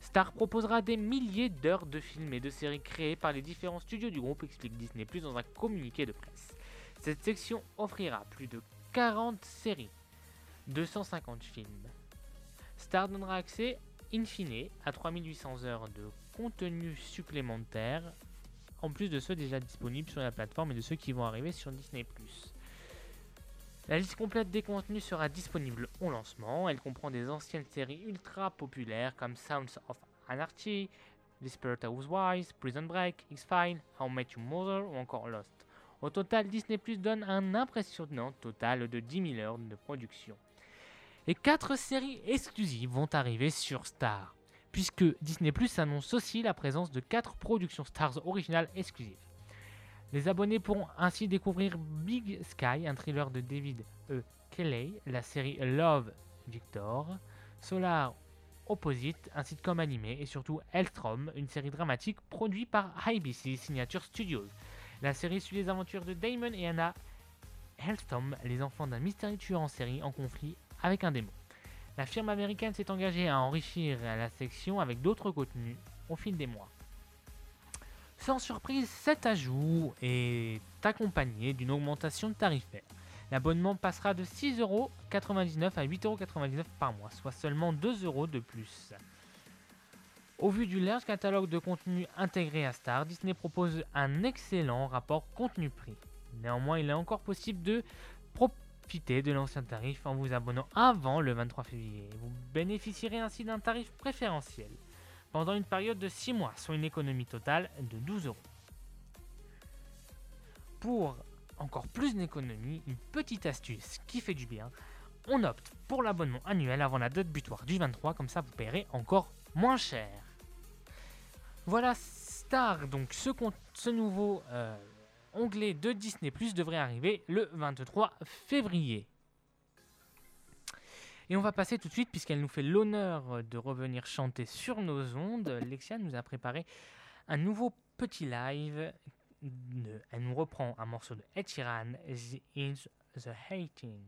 [SPEAKER 1] Star proposera des milliers d'heures de films et de séries créés par les différents studios du groupe, explique Disney Plus dans un communiqué de presse. Cette section offrira plus de 40 séries, 250 films. Star donnera accès, in fine, à 3800 heures de contenu supplémentaire, en plus de ceux déjà disponibles sur la plateforme et de ceux qui vont arriver sur Disney ⁇ la liste complète des contenus sera disponible au lancement. Elle comprend des anciennes séries ultra populaires comme Sounds of Anarchy, Desperate Housewives, Prison Break, X-Files, How I Met Your Mother ou encore Lost. Au total, Disney Plus donne un impressionnant total de 10 000 heures de production. Et 4 séries exclusives vont arriver sur Star, puisque Disney Plus annonce aussi la présence de 4 productions Stars originales exclusives. Les abonnés pourront ainsi découvrir Big Sky, un thriller de David E. Kelley, la série Love Victor, Solar Opposite, un sitcom animé, et surtout Elstrom, une série dramatique produite par IBC Signature Studios. La série suit les aventures de Damon et Anna Hellstrom, les enfants d'un mystérieux tueur en série en conflit avec un démon. La firme américaine s'est engagée à enrichir la section avec d'autres contenus au fil des mois. Sans surprise, cet ajout est
[SPEAKER 11] accompagné d'une augmentation tarifaire. L'abonnement passera de 6,99€ à 8,99€ par mois, soit seulement 2 euros de plus. Au vu du large catalogue de contenu intégré à Star, Disney propose un excellent rapport contenu-prix. Néanmoins, il est encore possible de de l'ancien tarif en vous abonnant avant le 23 février. Vous bénéficierez ainsi d'un tarif préférentiel pendant une période de 6 mois, soit une économie totale de 12 euros. Pour encore plus d'économie, une petite astuce qui fait du bien, on opte pour l'abonnement annuel avant la date butoir du 23, comme ça vous paierez encore moins cher. Voilà Star, donc ce, ce nouveau euh, onglet de Disney Plus devrait arriver le 23 février. Et on va passer tout de suite, puisqu'elle nous fait l'honneur de revenir chanter sur nos ondes. Lexia nous a préparé un nouveau petit live. elle nous reprend un morceau de Ed Sheeran, Is the Hating.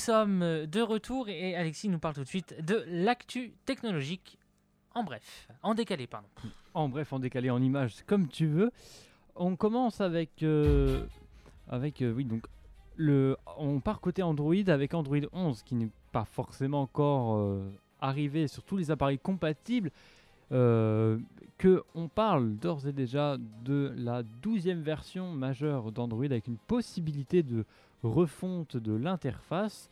[SPEAKER 11] Sommes de retour et Alexis nous parle tout de suite de l'actu technologique. En bref, en décalé, pardon.
[SPEAKER 2] En bref, en décalé, en image, comme tu veux. On commence avec, euh, avec euh, oui, donc le, on part côté Android avec Android 11 qui n'est pas forcément encore euh, arrivé sur tous les appareils compatibles. euh, on parle d'ores et déjà de la 12e version majeure d'Android avec une possibilité de refonte de l'interface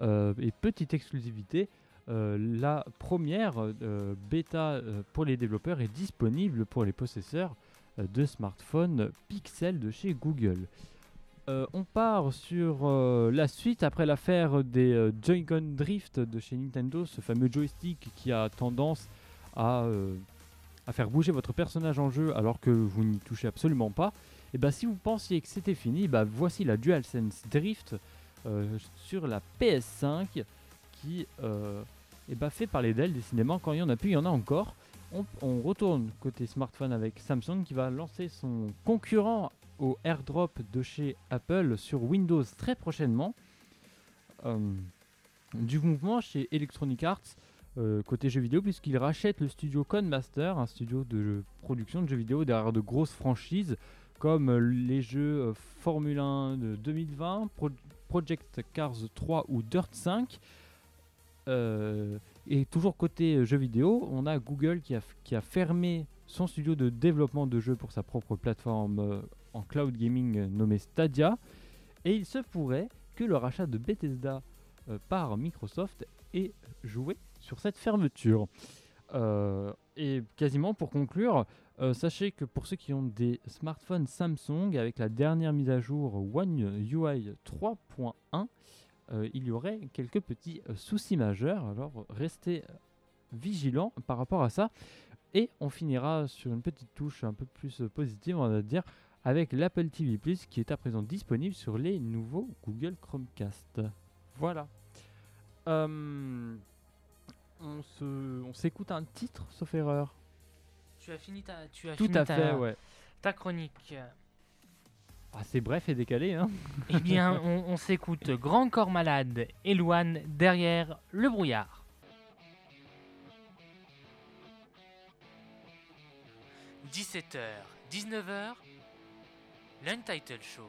[SPEAKER 2] euh, et petite exclusivité. euh, la première euh, bêta pour les développeurs est disponible pour les possesseurs de smartphones Pixel de chez Google. On part sur la suite après l'affaire des Joy-Con Drift de chez Nintendo, ce fameux joystick qui a tendance à, à faire bouger votre personnage en jeu alors que vous n'y touchez absolument pas. Et bah si vous pensiez que c'était fini, bah voici la DualSense Drift euh, sur la PS5 qui euh, eh ben, fait parler d'elle décidément quand il y en a plus, il y en a encore. On, on retourne côté smartphone avec Samsung qui va lancer son concurrent au AirDrop de chez Apple sur Windows très prochainement. Euh, du mouvement chez Electronic Arts euh, côté jeux vidéo puisqu'il rachète le studio Codemaster, un studio de production de jeux vidéo derrière de grosses franchises comme les jeux euh, Formule 1 de 2020, Pro- Project Cars 3 ou Dirt 5. Euh, et toujours côté jeux vidéo, on a Google qui a, fermé son studio de développement de jeux pour sa propre plateforme en cloud gaming nommée Stadia. Et il se pourrait que le rachat de Bethesda par Microsoft ait joué sur cette fermeture. Euh, et quasiment pour conclure, euh, sachez que pour ceux qui ont des smartphones Samsung avec la dernière mise à jour One UI 3.1, euh, il y aurait quelques petits soucis majeurs. Alors restez vigilants par rapport à ça. Et on finira sur une petite touche un peu plus positive, on va dire, avec l'Apple TV Plus qui est à présent disponible sur les nouveaux Google Chromecast. Voilà. On se, on s'écoute un titre, sauf erreur.
[SPEAKER 1] Tu as fini ta, tu as
[SPEAKER 2] Tout
[SPEAKER 1] fini
[SPEAKER 2] à
[SPEAKER 1] ta,
[SPEAKER 2] fait, ouais.
[SPEAKER 1] ta chronique.
[SPEAKER 2] Ah, c'est bref et décalé, hein.
[SPEAKER 1] Eh bien, on, on s'écoute Grand Corps Malade et Louane derrière le brouillard. « 17h, 19h, l'Untitled Show.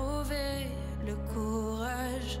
[SPEAKER 12] trouver le courage.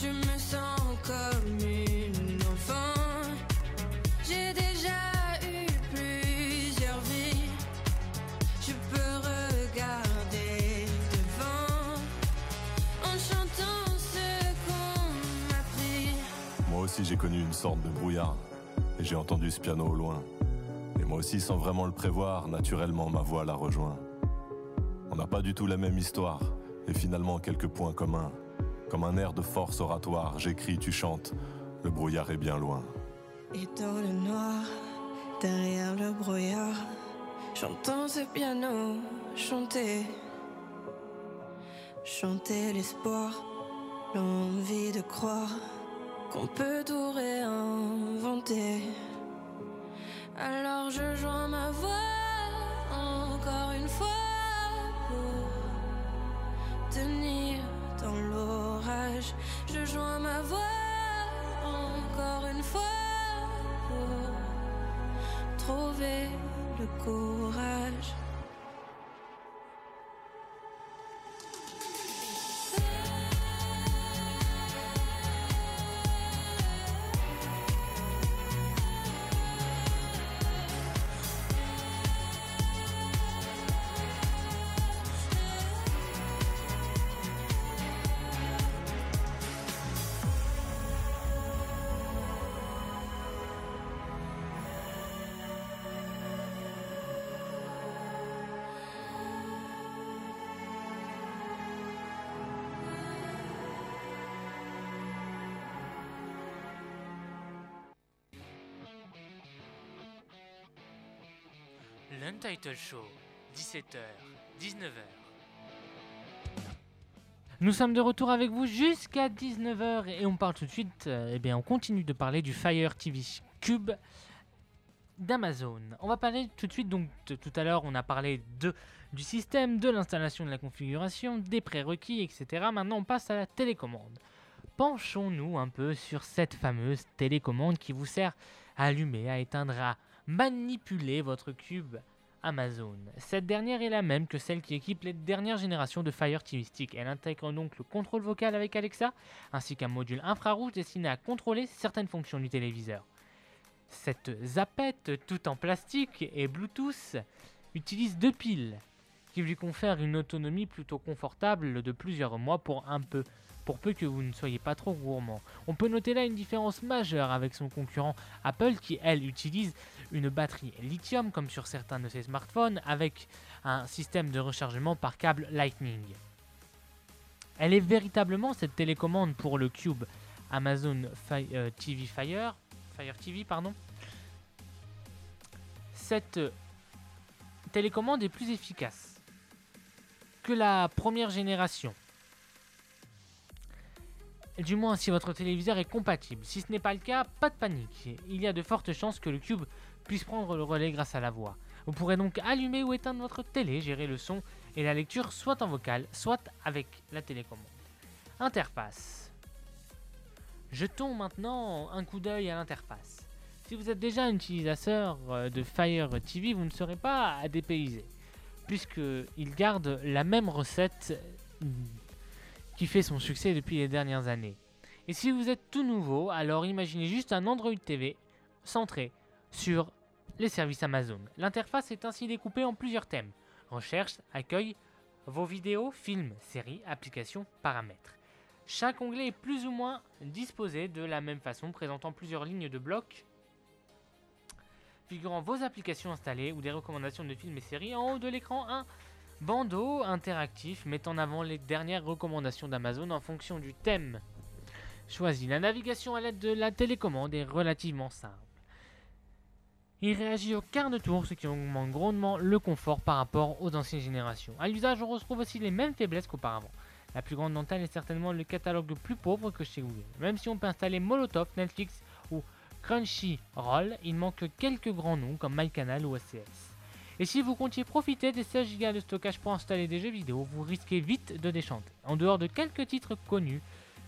[SPEAKER 12] je me sens comme une enfant, j'ai déjà eu plusieurs vies. Je peux regarder devant en chantant ce qu'on m'a pris.
[SPEAKER 13] Moi aussi j'ai connu une sorte de brouillard. Et j'ai entendu ce piano au loin. Et moi aussi, sans vraiment le prévoir, naturellement, ma voix la rejoint. On n'a pas du tout la même histoire, et finalement quelques points communs. Comme un air de force oratoire, j'écris, tu chantes, le brouillard est bien loin.
[SPEAKER 14] Et dans le noir, derrière le brouillard, j'entends ce piano chanter. Chanter l'espoir, l'envie de croire qu'on peut tout réinventer. Alors je joins ma voix encore une fois pour tenir dans l'orage. Je joins ma voix encore une fois pour trouver le courage.
[SPEAKER 1] L'Untitled Show, 17h, 19h. Nous sommes de retour avec vous jusqu'à 19h et on parle tout de suite, euh, eh bien on continue de parler du Fire TV Cube d'Amazon. On va parler tout de suite, donc tout à l'heure on a parlé de, du système, de l'installation de la configuration, des prérequis, etc. Maintenant on passe à la télécommande. Penchons-nous un peu sur cette fameuse télécommande qui vous sert à allumer, à éteindre, à manipuler votre cube Amazon. Cette dernière est la même que celle qui équipe les dernières générations de Fire TV Stick. Elle intègre donc le contrôle vocal avec Alexa, ainsi qu'un module infrarouge destiné à contrôler certaines fonctions du téléviseur. Cette zapette, tout en plastique et Bluetooth, utilise deux piles, qui lui confèrent une autonomie plutôt confortable de plusieurs mois pour un peu, pour peu que vous ne soyez pas trop gourmand. On peut noter là une différence majeure avec son concurrent Apple qui, elle, utilise une batterie lithium comme sur certains de ses smartphones avec un système de rechargement par câble Lightning. Elle est véritablement cette télécommande pour le Cube Amazon Fi- euh, TV Fire, Fire TV pardon. Cette télécommande est plus efficace que la première génération. Du moins si votre téléviseur est compatible. Si ce n'est pas le cas, pas de panique. Il y a de fortes chances que le Cube puisse prendre le relais grâce à la voix. Vous pourrez donc allumer ou éteindre votre télé, gérer le son et la lecture soit en vocal, soit avec la télécommande. Interface. Jetons maintenant un coup d'œil à l'interface. Si vous êtes déjà un utilisateur euh, de Fire TV, vous ne serez pas à dépayser, puisqu'il garde la même recette euh, qui fait son succès depuis les dernières années. Et si vous êtes tout nouveau, alors imaginez juste un Android TV centré sur les services Amazon. L'interface est ainsi découpée en plusieurs thèmes. Recherche, accueil, vos vidéos, films, séries, applications, paramètres. Chaque onglet est plus ou moins disposé de la même façon, présentant plusieurs lignes de blocs figurant vos applications installées ou des recommandations de films et séries. En haut de l'écran, un bandeau interactif met en avant les dernières recommandations d'Amazon en fonction du thème choisi. La navigation à l'aide de la télécommande est relativement simple. Il réagit au quart de tour, ce qui augmente grandement le confort par rapport aux anciennes générations. À l'usage, on retrouve aussi les mêmes faiblesses qu'auparavant. La plus grande d'entre elles est certainement le catalogue le plus pauvre que chez Google. Même si on peut installer Molotov, Netflix ou Crunchyroll, il manque quelques grands noms comme MyCanal ou ACS. Et si vous comptiez profiter des 16 Go de stockage pour installer des jeux vidéo, vous risquez vite de déchanter. En dehors de quelques titres connus,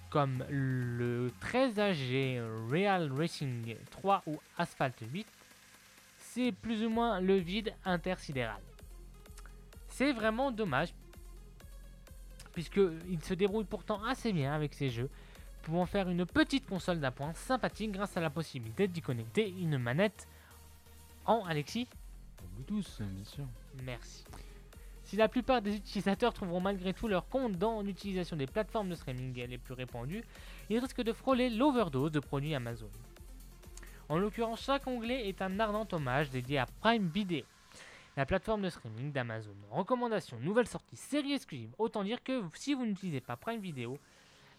[SPEAKER 1] comme le très âgé Real Racing 3 ou Asphalt 8, c'est plus ou moins le vide intersidéral. C'est vraiment dommage, puisqu'il se débrouille pourtant assez bien avec ces jeux, pouvant faire une petite console d'appoint sympathique grâce à la possibilité d'y connecter une manette en Alexis
[SPEAKER 2] Bluetooth, bien sûr.
[SPEAKER 1] Merci. Si la plupart des utilisateurs trouveront malgré tout leur compte dans l'utilisation des plateformes de streaming les plus répandues, ils risquent de frôler l'overdose de produits Amazon. En l'occurrence, chaque onglet est un ardent hommage dédié à Prime Video, la plateforme de streaming d'Amazon. Recommandations, nouvelles sorties, séries exclusives. Autant dire que si vous n'utilisez pas Prime Video,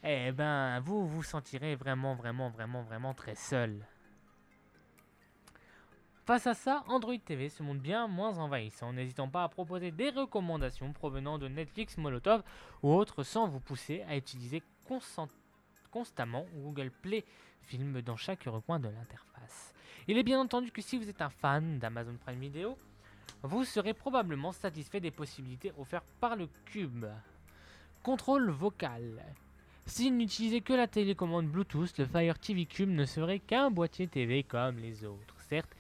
[SPEAKER 1] eh ben vous vous sentirez vraiment, vraiment, vraiment, vraiment très seul. Face à ça, Android TV se montre bien moins envahissant, n'hésitant pas à proposer des recommandations provenant de Netflix, Molotov ou autres sans vous pousser à utiliser constamment Google Play Film dans chaque recoin de l'interface. Il est bien entendu que si vous êtes un fan d'Amazon Prime Video, vous serez probablement satisfait des possibilités offertes par le cube. Contrôle vocal. S'il n'utilisait que la télécommande Bluetooth, le Fire TV Cube ne serait qu'un boîtier TV comme les autres. Certes,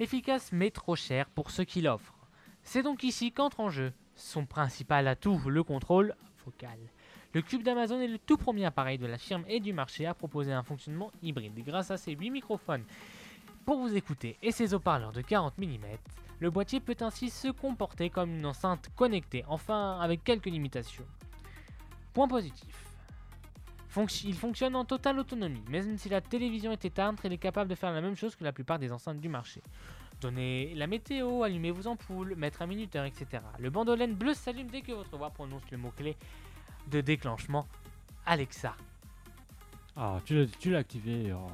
[SPEAKER 1] efficace mais trop cher pour ce qu'il offre. C'est donc ici qu'entre en jeu son principal atout, le contrôle vocal. Le cube d'Amazon est le tout premier appareil de la firme et du marché à proposer un fonctionnement hybride. Grâce à ses 8 microphones pour vous écouter et ses haut-parleurs de 40 mm, le boîtier peut ainsi se comporter comme une enceinte connectée, enfin avec quelques limitations. Point positif. Il fonctionne en totale autonomie, même si la télévision est éteinte, il est capable de faire la même chose que la plupart des enceintes du marché. Donner la météo, allumer vos ampoules, mettre un minuteur, etc. Le bandolène bleu s'allume dès que votre voix prononce le mot-clé de déclenchement Alexa.
[SPEAKER 2] Ah, tu l'as, tu l'as activé. oh.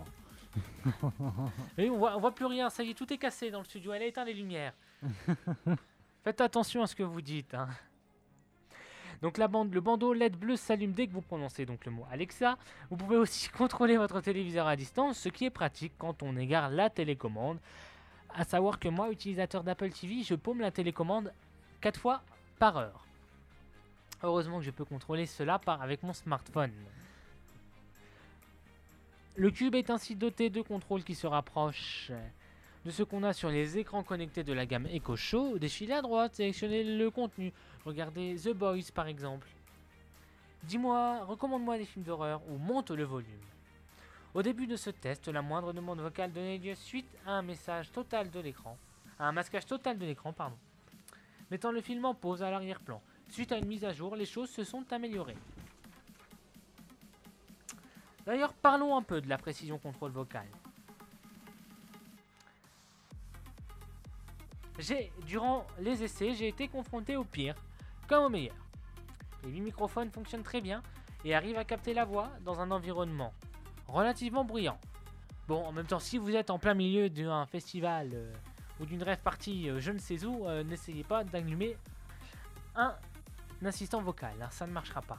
[SPEAKER 1] Et on voit, on voit plus rien, ça y est, tout est cassé dans le studio, elle a éteint les lumières. Faites attention à ce que vous dites. hein. Donc la bande, le bandeau LED bleu s'allume dès que vous prononcez donc le mot Alexa. Vous pouvez aussi contrôler votre téléviseur à distance, ce qui est pratique quand on égare la télécommande. À savoir que moi, utilisateur d'Apple TV, je paume la télécommande 4 fois par heure. Heureusement que je peux contrôler cela par, avec mon smartphone. Le cube est ainsi doté de contrôles qui se rapprochent de ce qu'on a sur les écrans connectés de la gamme Echo Show. Défilez à droite, sélectionnez le contenu. Regardez The Boys par exemple. Dis-moi, recommande-moi des films d'horreur ou monte le volume. Au début de ce test, la moindre demande vocale donnait lieu suite à un message total de l'écran, à un masquage total de l'écran, pardon, mettant le film en pause à l'arrière-plan. Suite à une mise à jour, les choses se sont améliorées. D'ailleurs, parlons un peu de la précision contrôle vocal. J'ai, durant les essais, j'ai été confronté au pire comme au meilleur. Les 8 microphones fonctionnent très bien et arrivent à capter la voix dans un environnement relativement bruyant. Bon, en même temps, si vous êtes en plein milieu d'un festival euh, ou d'une rêve partie euh, je ne sais où, euh, n'essayez pas d'allumer un assistant vocal, hein, ça ne marchera pas.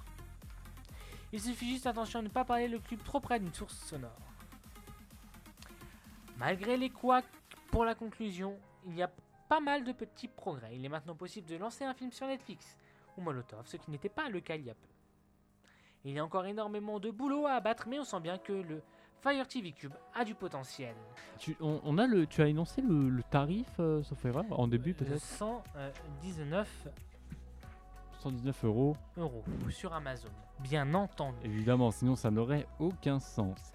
[SPEAKER 1] Il suffit juste attention à ne pas parler le cube trop près d'une source sonore. Malgré les couacs pour la conclusion, il y a pas mal de petits progrès. Il est maintenant possible de lancer un film sur Netflix ou Molotov, ce qui n'était pas le cas il y a peu. Il y a encore énormément de boulot à abattre, mais on sent bien que le Fire TV Cube a du potentiel.
[SPEAKER 2] Tu, on, on a le, tu as énoncé le, le tarif, euh, sauf erreur, en début peut-être?
[SPEAKER 1] 119
[SPEAKER 2] 119 euros.
[SPEAKER 1] euros sur Amazon, bien entendu.
[SPEAKER 2] Évidemment, sinon ça n'aurait aucun sens.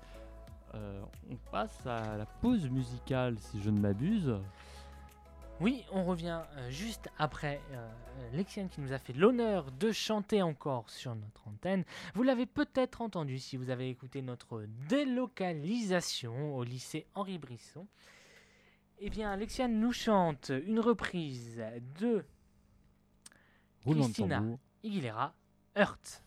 [SPEAKER 2] Euh, on passe à la pause musicale, si je ne m'abuse.
[SPEAKER 1] Oui, on revient euh, juste après euh, Lexiane qui nous a fait l'honneur de chanter encore sur notre antenne. Vous l'avez peut-être entendu si vous avez écouté notre délocalisation au lycée Henri Brisson. Eh bien, Lexiane nous chante une reprise de
[SPEAKER 2] Roulement de
[SPEAKER 1] Christina
[SPEAKER 2] tambour.
[SPEAKER 1] Aguilera, Hurt.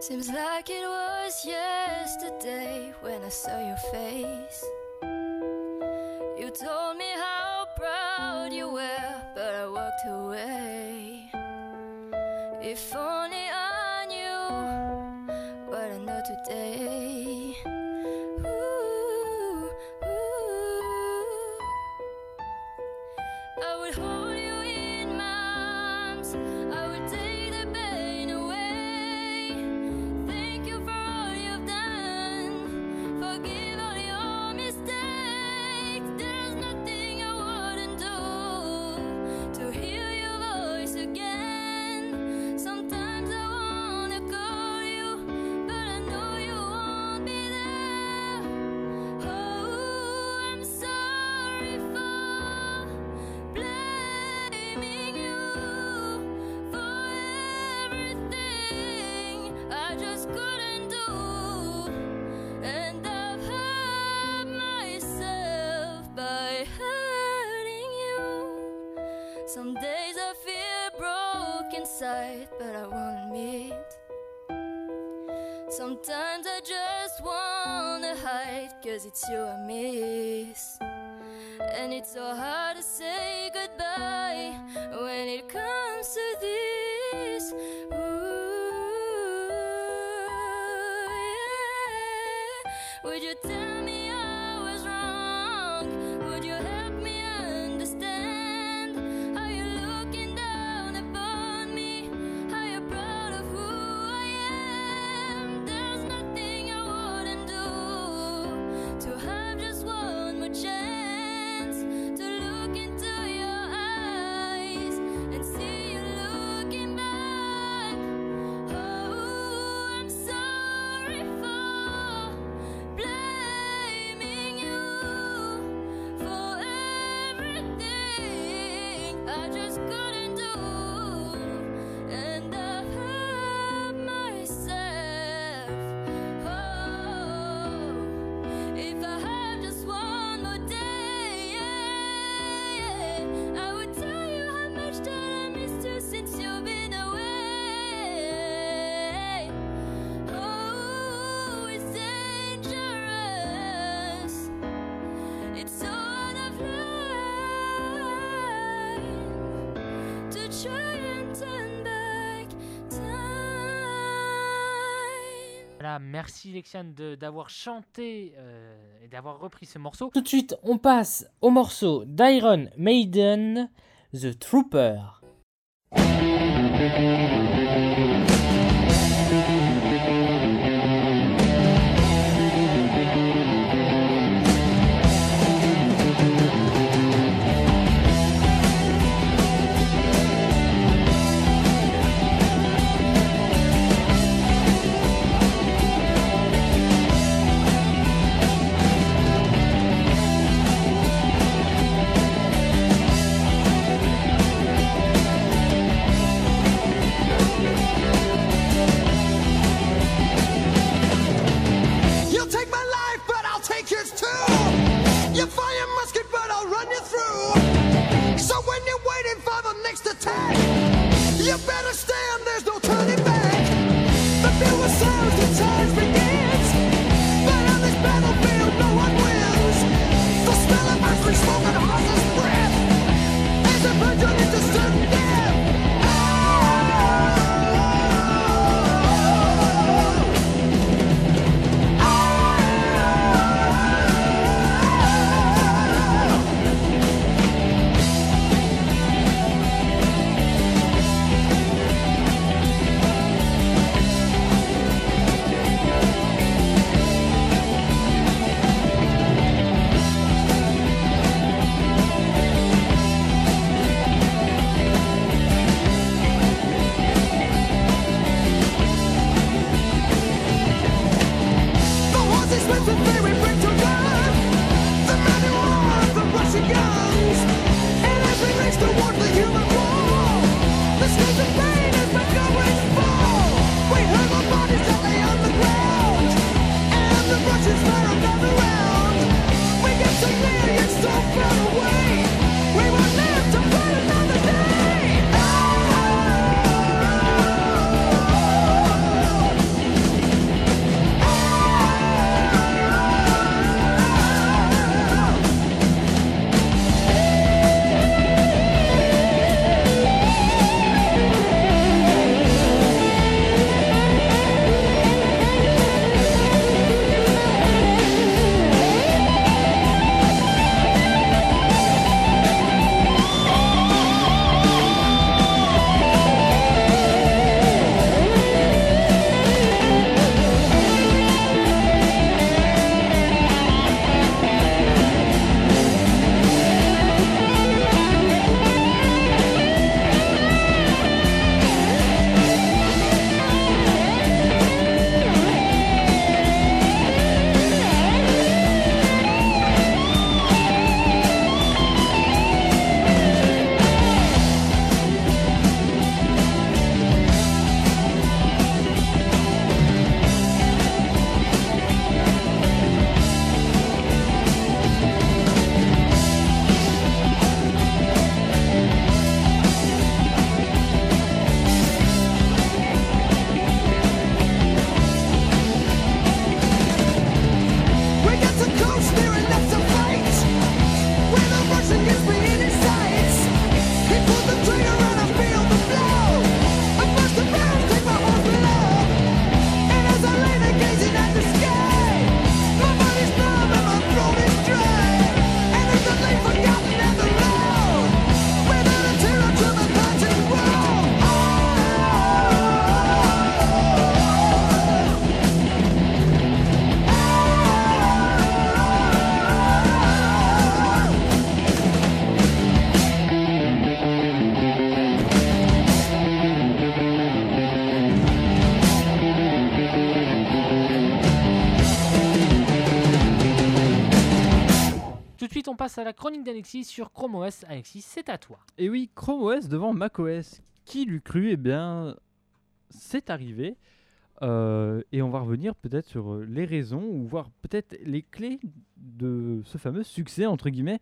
[SPEAKER 10] Seems like it was yesterday when I saw your face.
[SPEAKER 1] Voilà, merci Lexian d'avoir chanté euh, et d'avoir repris ce morceau. Tout de suite, on passe au morceau d'Iron Maiden, The Trooper.
[SPEAKER 15] You fire musket, but I'll run you through. So when you're waiting for the next attack, you better stand. There's no time. It's so far
[SPEAKER 1] passe à la chronique d'Alexis sur Chrome OS. Alexis, c'est à toi.
[SPEAKER 2] Et oui, Chrome OS devant macOS. Qui l'eût cru? Eh bien, c'est arrivé. Euh, et on va revenir peut-être sur euh, les raisons ou voir peut-être les clés de ce fameux succès, entre guillemets.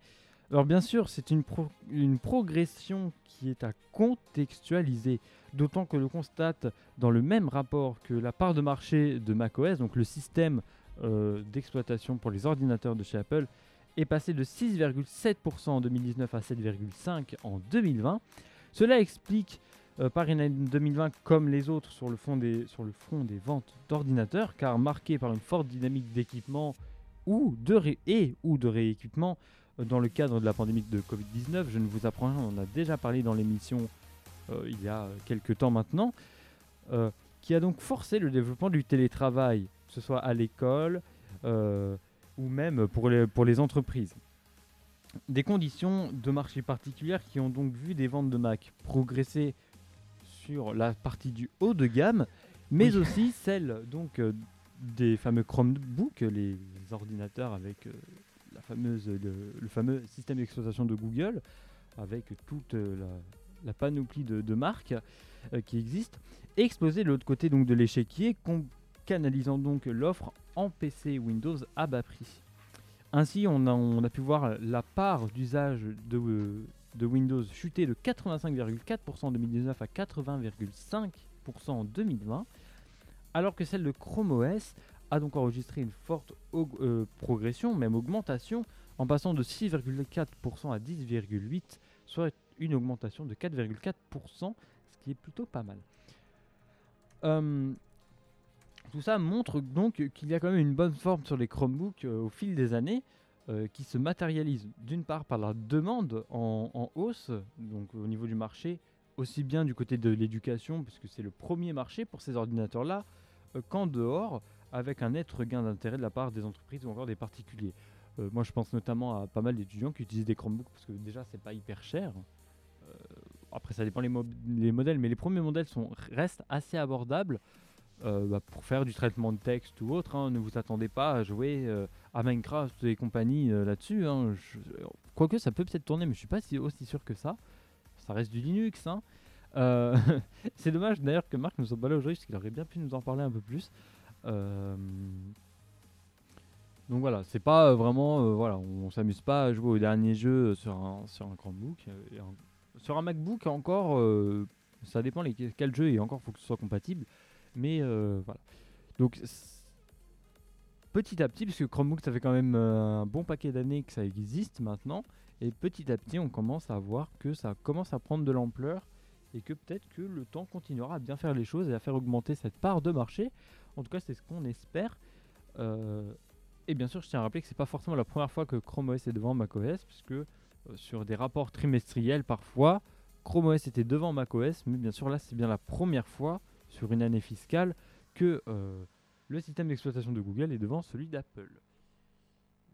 [SPEAKER 2] Alors bien sûr, c'est une, pro- une progression qui est à contextualiser, d'autant que le constate dans le même rapport que la part de marché de macOS, donc le système euh, d'exploitation pour les ordinateurs de chez Apple, est passé de 6,7% en 2019 à 7,5% en 2020. Cela explique euh, par une année 2020 comme les autres sur le, fond des, sur le front des ventes d'ordinateurs, car marqué par une forte dynamique d'équipement ou de ré- et ou de rééquipement euh, dans le cadre de la pandémie de Covid-19. Je ne vous apprends rien, on en a déjà parlé dans l'émission euh, il y a quelques temps maintenant, euh, qui a donc forcé le développement du télétravail, que ce soit à l'école ou même pour les, pour les entreprises. Des conditions de marché particulières qui ont donc vu des ventes de Mac progresser sur la partie du haut de gamme, mais aussi celle donc euh, des fameux Chromebooks, les ordinateurs avec euh, la fameuse, le, le fameux système d'exploitation de Google, avec toute euh, la, la panoplie de, de marques qui existent, et exploser de l'autre côté donc de l'échiquier, canalisant donc l'offre en PC Windows à bas prix. Ainsi, on a, pu voir la part d'usage de, euh, Windows chuter de 85,4% en 2019 à 80,5% en 2020, alors que celle de Chrome OS a donc enregistré une forte euh, progression, même augmentation, en passant de 6,4% à 10,8%, soit une augmentation de 4,4%, ce qui est plutôt pas mal. Euh, tout ça montre donc qu'il y a quand même une bonne forme sur les Chromebooks euh, au fil des années, euh, qui se matérialise d'une part par la demande en, hausse, donc au niveau du marché, aussi bien du côté de l'éducation, puisque c'est le premier marché pour ces ordinateurs-là, euh, qu'en dehors, avec un net regain d'intérêt de la part des entreprises ou encore des particuliers. Moi, je pense notamment à pas mal d'étudiants qui utilisent des Chromebooks parce que déjà, c'est pas hyper cher. Après, ça dépend les, mo- les modèles, mais les premiers modèles restent assez abordables. Euh, bah, pour faire du traitement de texte ou autre, hein. ne vous attendez pas à jouer euh, à Minecraft et compagnie euh, là-dessus. hein. Quoique ça peut peut-être tourner, mais je suis pas si, aussi sûr que ça. Ça reste du Linux. hein. C'est dommage d'ailleurs que Marc ne soit pas là aujourd'hui, parce qu'il aurait bien pu nous en parler un peu plus. Donc voilà, c'est pas vraiment, voilà, on, on s'amuse pas à jouer au dernier jeu sur un, sur un sur un MacBook encore, ça dépend les, quel jeu et encore faut que ce soit compatible. Mais euh, voilà. Donc petit à petit, puisque Chromebook ça fait quand même euh, un bon paquet d'années que ça existe maintenant, et petit à petit on commence à voir que ça commence à prendre de l'ampleur et que peut-être que le temps continuera à bien faire les choses et à faire augmenter cette part de marché. En tout cas, c'est ce qu'on espère. Euh, et bien sûr, je tiens à rappeler que c'est pas forcément la première fois que Chrome OS est devant macOS, puisque sur des rapports trimestriels, parfois, Chrome OS était devant macOS, mais bien sûr, là, c'est bien la première fois sur une année fiscale que euh, le système d'exploitation de Google est devant celui d'Apple.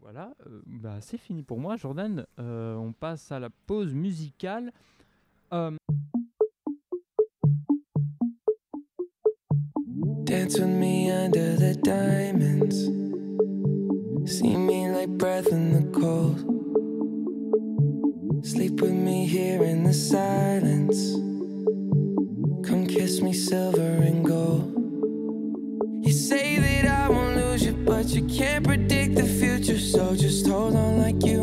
[SPEAKER 2] Voilà, euh, bah, c'est fini pour moi, Jordan. Euh, on passe à la pause musicale.
[SPEAKER 16] Dance with me under the diamonds. See me like breath in the cold. Sleep with me here in the silence. Kiss me silver and gold. You say that I won't lose you, but you can't predict the future. So just hold on like you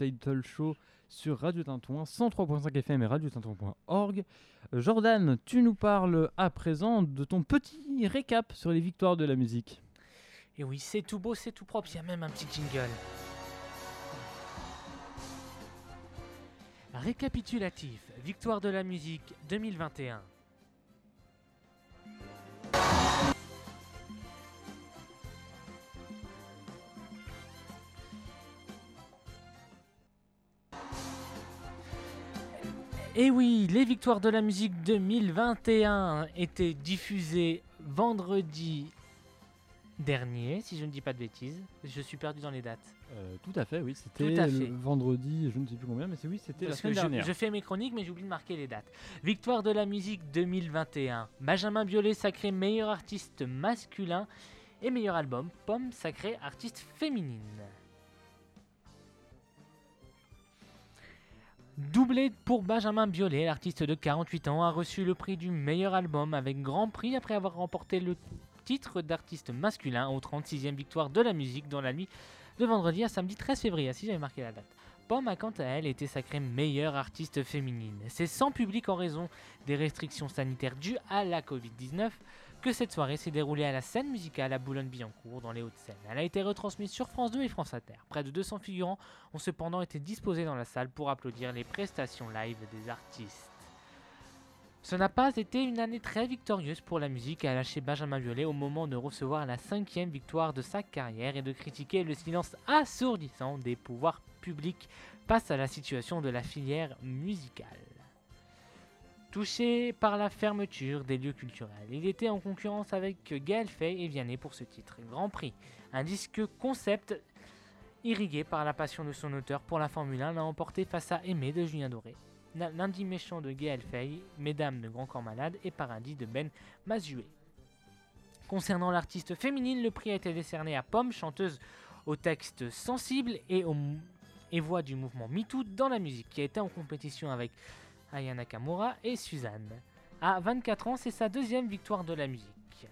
[SPEAKER 2] Title Show sur Radio Tintouin, 103.5 FM et radiotintouin.org. Euh, Jordan, tu nous parles à présent de ton petit récap sur les victoires de la musique.
[SPEAKER 1] Et oui, c'est tout beau, c'est tout propre, il y a même un petit jingle. Récapitulatif, victoire de la musique 2021. Et oui, les victoires de la musique 2021 étaient diffusées vendredi dernier, si je ne dis pas de bêtises. Je suis perdu dans les dates.
[SPEAKER 2] Euh, tout à fait, oui, c'était vendredi, je ne sais plus combien, mais c'est oui, c'était la semaine
[SPEAKER 1] que je,
[SPEAKER 2] dernière.
[SPEAKER 1] je fais mes chroniques, mais j'oublie de marquer les dates. Victoire de la musique 2021. Benjamin Biolay sacré meilleur artiste masculin et meilleur album. Pomme sacré artiste féminine. Doublé pour Benjamin Biolay, l'artiste de 48 ans a reçu le prix du meilleur album avec grand prix après avoir remporté le titre d'artiste masculin aux 36e victoire de la musique dans la nuit de vendredi à samedi 13 février, si j'avais marqué la date. Pomme a quant à elle été sacrée meilleure artiste féminine. C'est sans public en raison des restrictions sanitaires dues à la Covid-19 que cette soirée s'est déroulée à la scène musicale à Boulogne-Billancourt dans les Hauts-de-Seine. Elle a été retransmise sur France 2 et France Inter. Près de 200 figurants ont cependant été disposés dans la salle pour applaudir les prestations live des artistes. Ce n'a pas été une année très victorieuse pour la musique à lâcher Benjamin Biolay au moment de recevoir la cinquième victoire de sa carrière et de critiquer le silence assourdissant des pouvoirs publics face à la situation de la filière musicale. Touché par la fermeture des lieux culturels, il était en concurrence avec Gaël Faye et Vianney pour ce titre. Grand Prix, un disque concept irrigué par la passion de son auteur pour la Formule 1, l'a emporté face à Aimé de Julien Doré. Lundi méchant de Gaël Faye, Mesdames de Grand Corps Malade et Paradis de Ben Mazué. Concernant l'artiste féminine, le prix a été décerné à Pomme, chanteuse au texte sensible et, au, et voix du mouvement MeToo dans la musique, qui a été en compétition avec Aya Nakamura et Suzanne. À 24 ans, c'est sa deuxième victoire de la musique,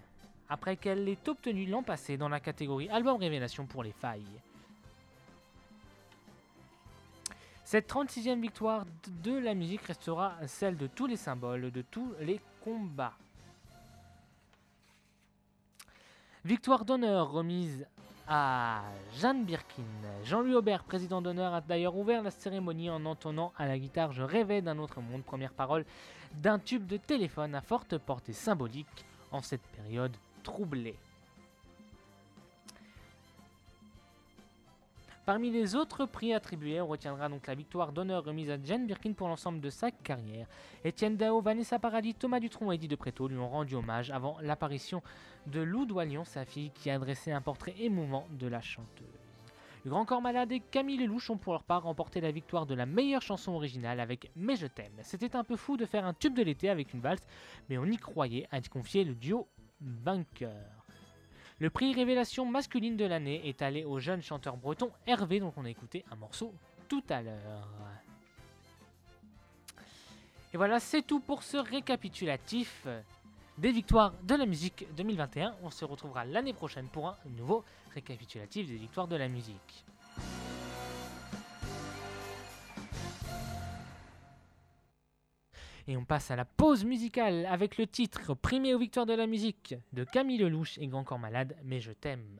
[SPEAKER 1] après qu'elle l'ait obtenue l'an passé dans la catégorie Album Révélation pour les failles. Cette 36e victoire de la musique restera celle de tous les symboles, de tous les combats. Victoire d'honneur remise Jeanne Birkin. Jean-Louis Aubert, président d'honneur, a d'ailleurs ouvert la cérémonie en entonnant à la guitare Je rêvais d'un autre monde, première parole d'un tube de téléphone à forte portée symbolique en cette période troublée. Parmi les autres prix attribués, on retiendra donc la victoire d'honneur remise à Jane Birkin pour l'ensemble de sa carrière. Étienne Dao, Vanessa Paradis, Thomas Dutronc et Eddie de Préto lui ont rendu hommage avant l'apparition de Lou Doilion, sa fille, qui a dressé un portrait émouvant de la chanteuse. Le Grand Corps Malade et Camille Lelouch ont pour leur part remporté la victoire de la meilleure chanson originale avec Mais je t'aime. C'était un peu fou de faire un tube de l'été avec une valse, mais on y croyait, a confié le duo vainqueur. Le prix Révélation masculine de l'année est allé au jeune chanteur breton Hervé, dont on a écouté un morceau tout à l'heure. Et voilà, c'est tout pour ce récapitulatif des victoires de la musique 2021. On se retrouvera l'année prochaine pour un nouveau récapitulatif des victoires de la musique. Et on passe à la pause musicale avec le titre Primé aux victoires de la musique de Camille Lelouch et Grand Corps Malade, Mais je t'aime.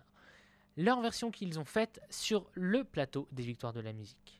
[SPEAKER 1] Leur version qu'ils ont faite sur le plateau des victoires de la musique.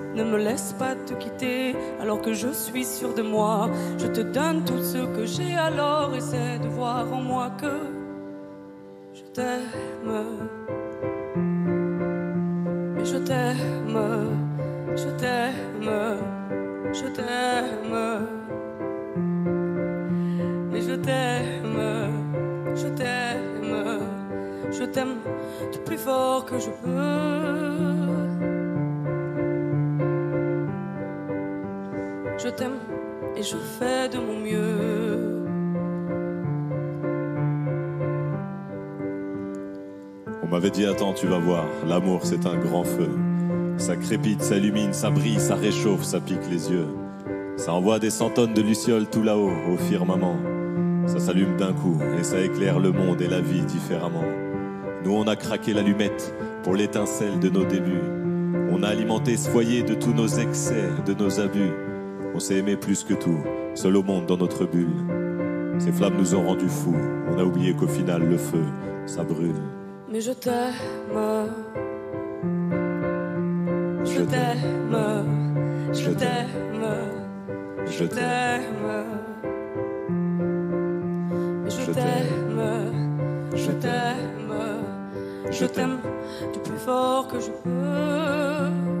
[SPEAKER 14] ne me laisse pas te quitter alors que je suis sûr de moi. Je te donne tout ce que j'ai alors essaie de voir en moi que je t'aime. Mais je t'aime, je t'aime, je t'aime. t'aime, je t'aime, je t'aime du plus fort que je peux. Je t'aime et je fais de mon mieux.
[SPEAKER 13] On m'avait dit attends, tu vas voir, l'amour c'est un grand feu. Ça crépite, ça illumine, ça brille, ça réchauffe, ça pique les yeux. Ça envoie des cent tonnes de lucioles tout là-haut, au firmament. Ça s'allume d'un coup et ça éclaire le monde et la vie différemment. Nous on a craqué l'allumette pour l'étincelle de nos débuts. On a alimenté ce foyer de tous nos excès, de nos abus. On s'est aimé plus que tout, seul au monde dans notre bulle. Ces flammes nous ont rendus fous, on a oublié qu'au final le feu, ça brûle.
[SPEAKER 14] Mais je t'aime, je t'aime, je t'aime, je t'aime. Je t'aime, je t'aime, je t'aime. Du plus fort que je peux.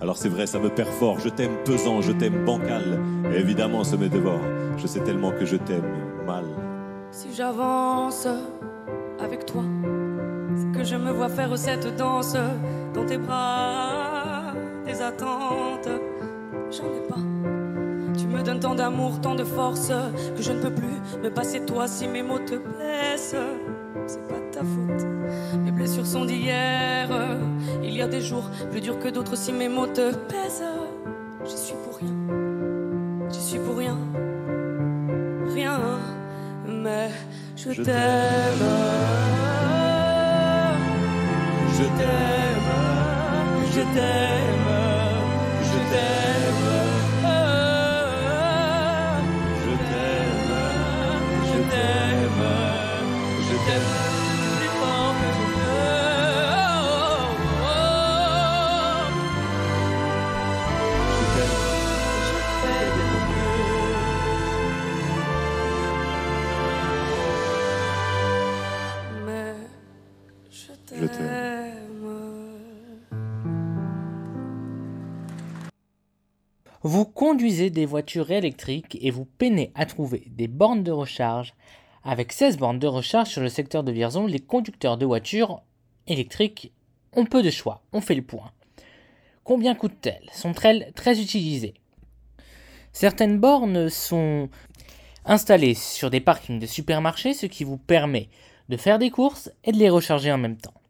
[SPEAKER 13] Alors c'est vrai, ça me perfore. Je t'aime pesant, je t'aime bancal. Et évidemment, ça me dévore. Je sais tellement que je t'aime mal.
[SPEAKER 14] Si j'avance avec toi, c'est que je me vois faire cette danse dans tes bras, des attentes. J'en ai pas. Tu me donnes tant d'amour, tant de force que je ne peux plus me passer de toi si mes mots te blessent. C'est pas de ta faute. Mes blessures sont d'hier. Il y a des jours plus durs que d'autres si mes mots te pèsent. J'y suis pour rien. J'y suis pour rien. Rien. Mais je
[SPEAKER 13] Je
[SPEAKER 14] t'aime. Je t'aime. Je t'aime.
[SPEAKER 1] Vous conduisez des voitures électriques et vous peinez à trouver des bornes de recharge. Avec 16 bornes de recharge sur le secteur de Vierzon, les conducteurs de voitures électriques ont peu de choix. On fait le point. Combien coûtent-elles? Sont-elles très utilisées? Certaines bornes sont installées sur des parkings de supermarchés, ce qui vous permet de faire des courses et de les recharger en même temps.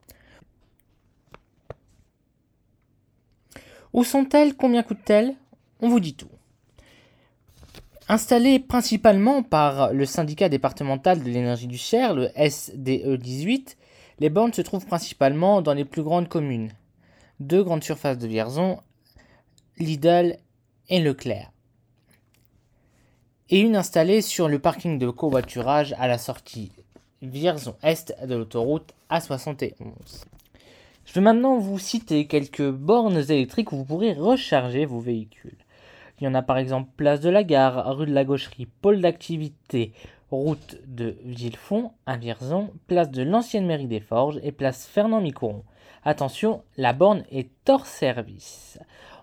[SPEAKER 1] Où sont-elles? Combien coûtent-elles? On vous dit tout. Installées principalement par le syndicat départemental de l'énergie du Cher, le SDE 18, les bornes se trouvent principalement dans les plus grandes communes. Deux grandes surfaces de Vierzon, Lidl et Leclerc. Et une installée sur le parking de covoiturage à la sortie Vierzon Est de l'autoroute A71. Je vais maintenant vous citer quelques bornes électriques où vous pourrez recharger vos véhicules. Il y en a par exemple place de la gare, rue de la Gaucherie, pôle d'activité, route de Villefond à Vierzon, place de l'ancienne mairie des Forges et place Fernand Micoron. Attention, la borne est hors service.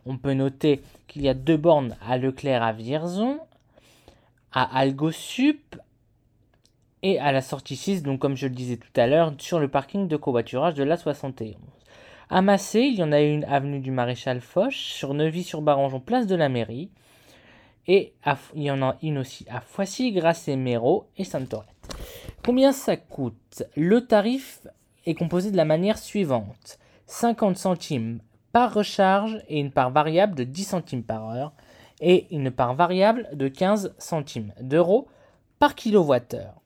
[SPEAKER 1] On peut noter qu'il y a deux bornes à Leclerc à Vierzon, à Algosup et à la sortie 6, donc comme je le disais tout à l'heure, sur le parking de covoiturage de l'A71. À Massé, il y en a une avenue du Maréchal Foch, sur Neuvy-sur-Barangeon, place de la mairie. Et il y en a une aussi à Foissy, Grasset, Méro et Sainte-Torette. Combien ça coûte? Le tarif est composé de la manière suivante 50 centimes par recharge et une part variable de 10 centimes par heure et une part variable de 15 centimes d'euros par kilowattheure.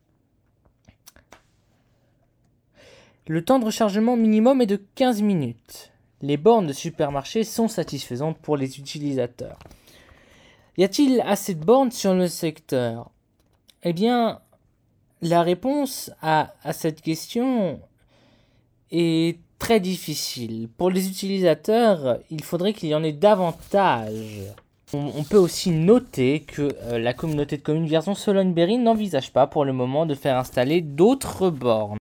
[SPEAKER 1] Le temps de rechargement minimum est de 15 minutes. Les bornes de supermarché sont satisfaisantes pour les utilisateurs. Y a-t-il assez de bornes sur le secteur? Eh bien, la réponse à, cette question est très difficile. Pour les utilisateurs, il faudrait qu'il y en ait davantage. On, peut aussi noter que euh, la communauté de communes Vierzon Sologne-Berry n'envisage pas pour le moment de faire installer d'autres bornes.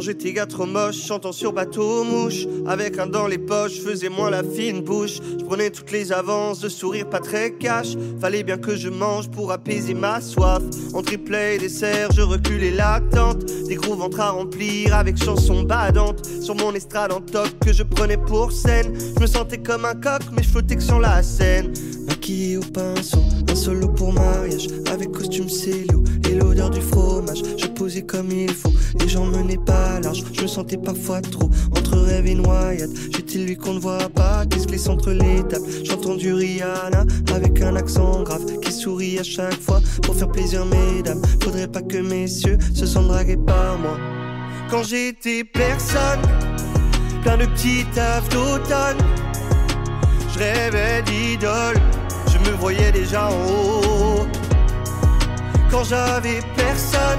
[SPEAKER 17] J'étais gars trop moche, chantant sur bateau mouche. Avec un dans les poches, faisais moins la fine bouche. Je prenais toutes les avances, de sourire pas très cash. Fallait bien que je mange pour apaiser ma soif. En triplet et dessert, je reculais l'attente Des gros ventres à remplir avec chansons badantes. Sur mon estrade en top que je prenais pour scène. Je me sentais comme un coq, mais je flottais que sur la scène. Maquillé au pinceau, un solo pour mariage. Avec costume célio et l'odeur du fromage. Je posais comme il faut et j'en menais pas Je me sentais parfois trop entre rêve et noyade. J'étais lui qu'on ne voit pas qui se glisse entre les tables. J'entends du Rihanna avec un accent grave Qui sourit à chaque fois pour faire plaisir mesdames. Faudrait pas que messieurs se sentent dragués par moi. Quand j'étais personne Plein de petits tafs d'automne je rêvais d'idole, je me voyais déjà en haut. Quand j'avais personne,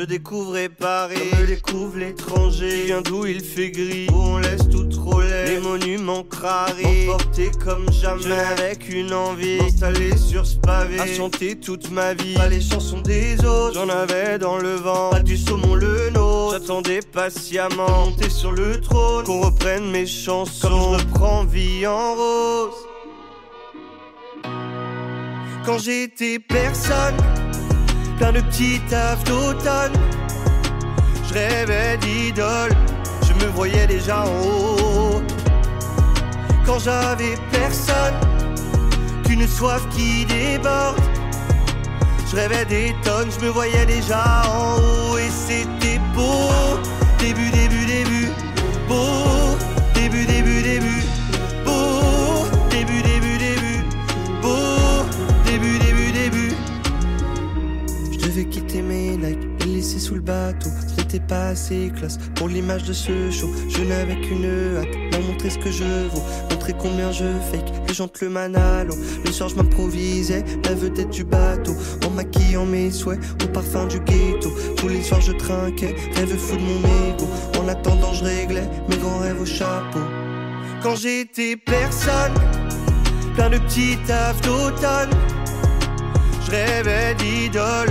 [SPEAKER 17] Je découvrais Paris, je découvre l'étranger. Viens d'où il fait gris, où on laisse tout trop laid. Les monuments crarés, emportés comme jamais. Je n'avais qu'une envie, m'installer sur ce pavé. À chanter toute ma vie, pas les chansons des autres. J'en avais dans le vent, pas du saumon le nôtre. J'attendais patiemment, monter sur le trône. Qu'on reprenne mes chansons, comme je reprends vie en rose. Quand j'étais personne plein de petits tafs d'automne. Je rêvais d'idole, je me voyais déjà en haut. Quand j'avais personne, qu'une soif qui déborde. Je rêvais des tonnes, je me voyais déjà en haut et c'était beau. Début, début, début, beau. Devais quitter mes likes et laisser sous le bateau. Ce n'était pas assez classe pour l'image de ce show. Je n'avais qu'une hâte, leur montrer ce que je vaux. Montrer combien je fake les gentleman allo. Le soir, je m'improvisais la vedette du bateau. En maquillant mes souhaits au parfum du ghetto. Tous les soirs, je trinquais, rêve fou de mon ego. En attendant, je réglais mes grands rêves au chapeau. Quand j'étais personne, plein de petits tafs d'automne. Je rêvais d'idole,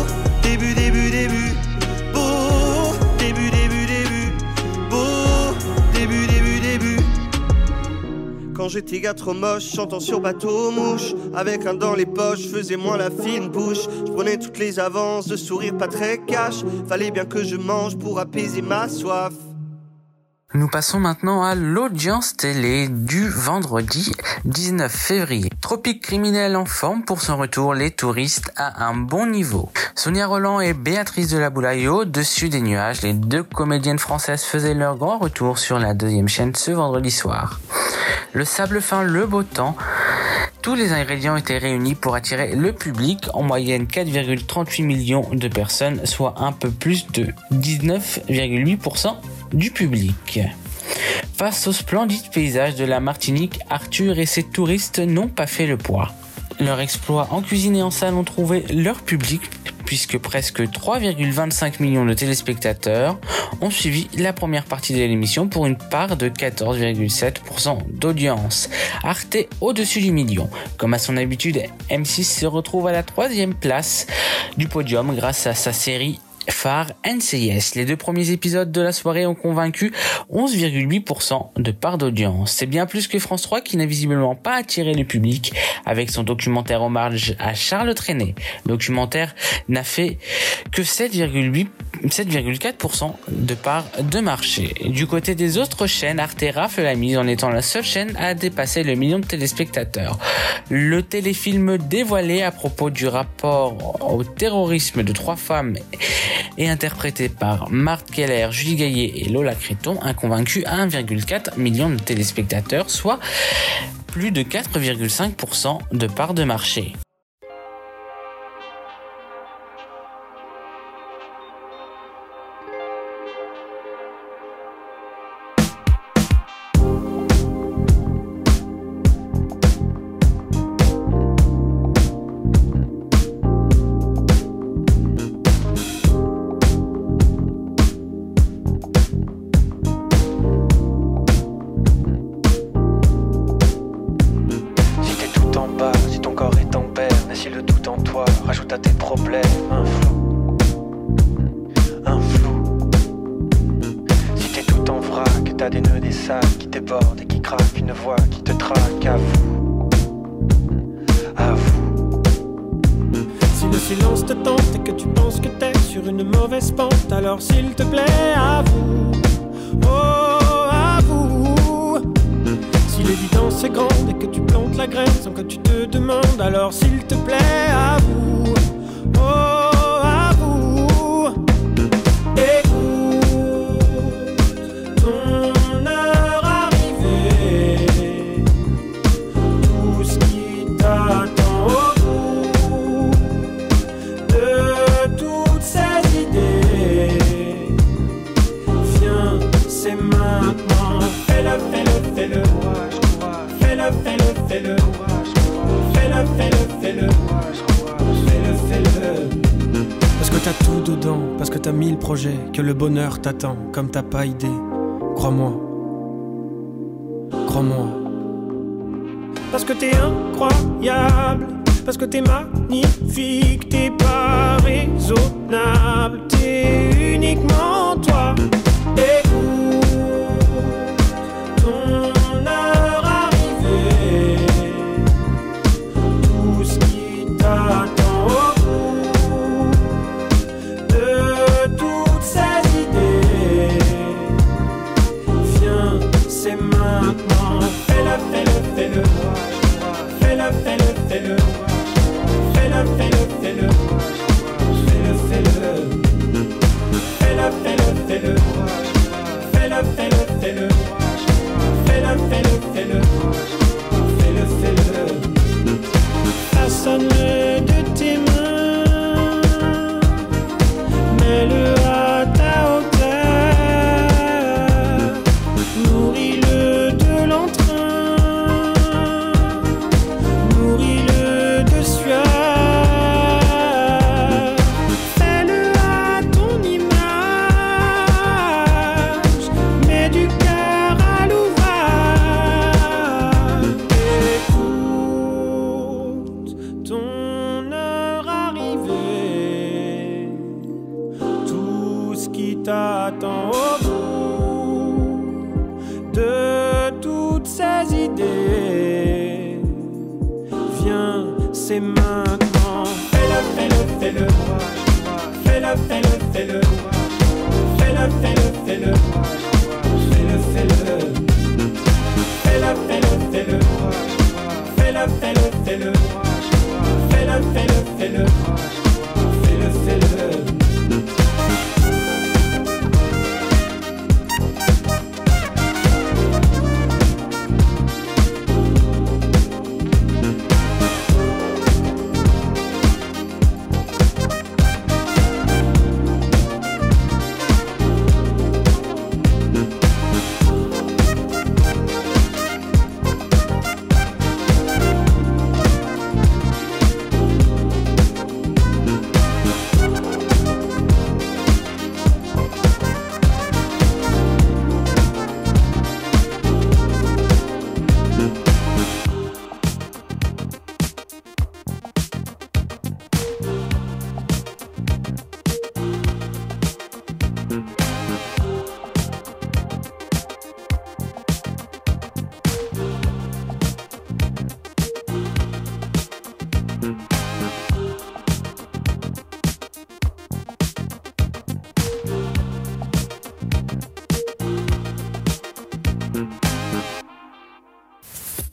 [SPEAKER 17] Quand j'étais gars trop moche, chantant sur bateau mouche Avec un dans les poches, faisais moins la fine bouche. Je prenais toutes les avances, de sourire pas très cash. Fallait bien que je mange pour apaiser ma soif
[SPEAKER 18] Nous passons maintenant à l'audience télé du vendredi 19 février. Tropique criminel en forme pour son retour, les touristes à un bon niveau. Sonia Roland et Béatrice de la Boulaye au-dessus des nuages, les deux comédiennes françaises faisaient leur grand retour sur la deuxième chaîne ce vendredi soir. Le sable fin, le beau temps, tous les ingrédients étaient réunis pour attirer le public, en moyenne 4,38 millions de personnes, soit un peu plus de 19,8% du public. Face aux splendides paysages de la Martinique, Arthur et ses touristes n'ont pas fait le poids. Leur exploit en cuisine et en salle ont trouvé leur public puisque presque 3,25 millions de téléspectateurs ont suivi la première partie de l'émission pour une part de 14,7% d'audience. Arte au-dessus du million. Comme à son habitude, M6 se retrouve à la troisième place du podium grâce à sa série phare NCIS. Les deux premiers épisodes de la soirée ont convaincu 11,8% de part d'audience. C'est bien plus que France 3 qui n'a visiblement pas attiré le public avec son documentaire hommage à Charles Trenet. Le documentaire n'a fait que 7,8 7,4% de part de marché. Du côté des autres chaînes, Arte rafle la mise en étant la seule chaîne à dépasser le million de téléspectateurs. Le téléfilm dévoilé à propos du rapport au terrorisme de trois femmes et interprété par Marthe Keller, Julie Gaillet et Lola Créton a convaincu 1,4 million de téléspectateurs, soit plus de 4,5% de part de marché.
[SPEAKER 19] S'il te plaît, avoue, oh, avoue. Si l'évidence est grande et que tu plantes la graine sans que tu te demandes, alors s'il te plaît, avoue, oh, t'as mille projets, que le bonheur t'attend, comme t'as pas idée. Crois-moi. Crois-moi. Parce que t'es incroyable, parce que t'es magnifique, t'es pas raisonnable, t'es uniquement toi.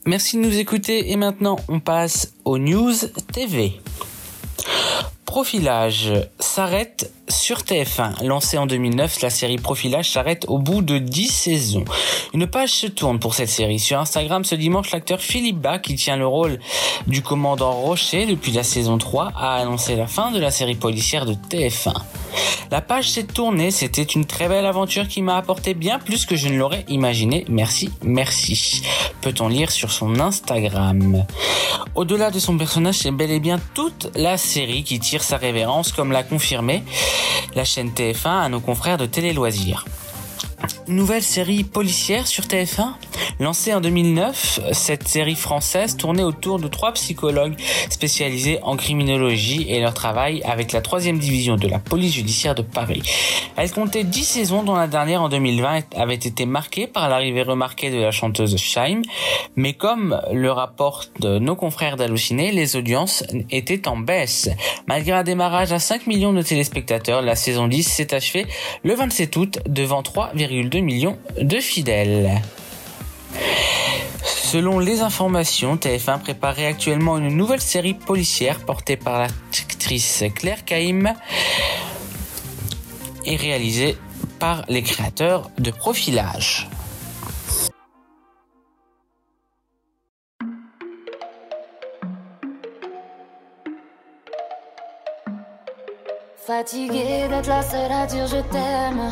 [SPEAKER 18] Merci de nous écouter et maintenant on passe aux news TV. Profilage s'arrête sur TF1. Lancée en 2009, la série Profilage s'arrête au bout de 10 saisons. Une page se tourne pour cette série. Sur Instagram ce dimanche, l'acteur Philippe Bas, qui tient le rôle du commandant Rocher depuis la saison 3, a annoncé la fin de la série policière de TF1. La page s'est tournée, c'était une très belle aventure qui m'a apporté bien plus que je ne l'aurais imaginé. Merci, merci. Peut-on lire sur son Instagram? Au-delà de son personnage, c'est bel et bien toute la série qui tire sa révérence, comme l'a confirmé la chaîne TF1 à nos confrères de Télé Loisirs. Nouvelle série policière sur TF1 Lancée en 2009, cette série française tournait autour de trois psychologues spécialisés en criminologie et leur travail avec la troisième division de la police judiciaire de Paris. Elle comptait 10 saisons dont la dernière en 2020 avait été marquée par l'arrivée remarquée de la chanteuse Shaim, mais comme le rapportent nos confrères d'Halluciné, les audiences étaient en baisse. Malgré un démarrage à 5 millions de téléspectateurs, la saison 10 s'est achevée le 27 août devant 3,2 millions de fidèles. Selon les informations, TF1 préparait actuellement une nouvelle série policière portée par l'actrice Claire Caïm et réalisée par les créateurs de Profilage.
[SPEAKER 20] Fatigué d'être la seule à dire je t'aime.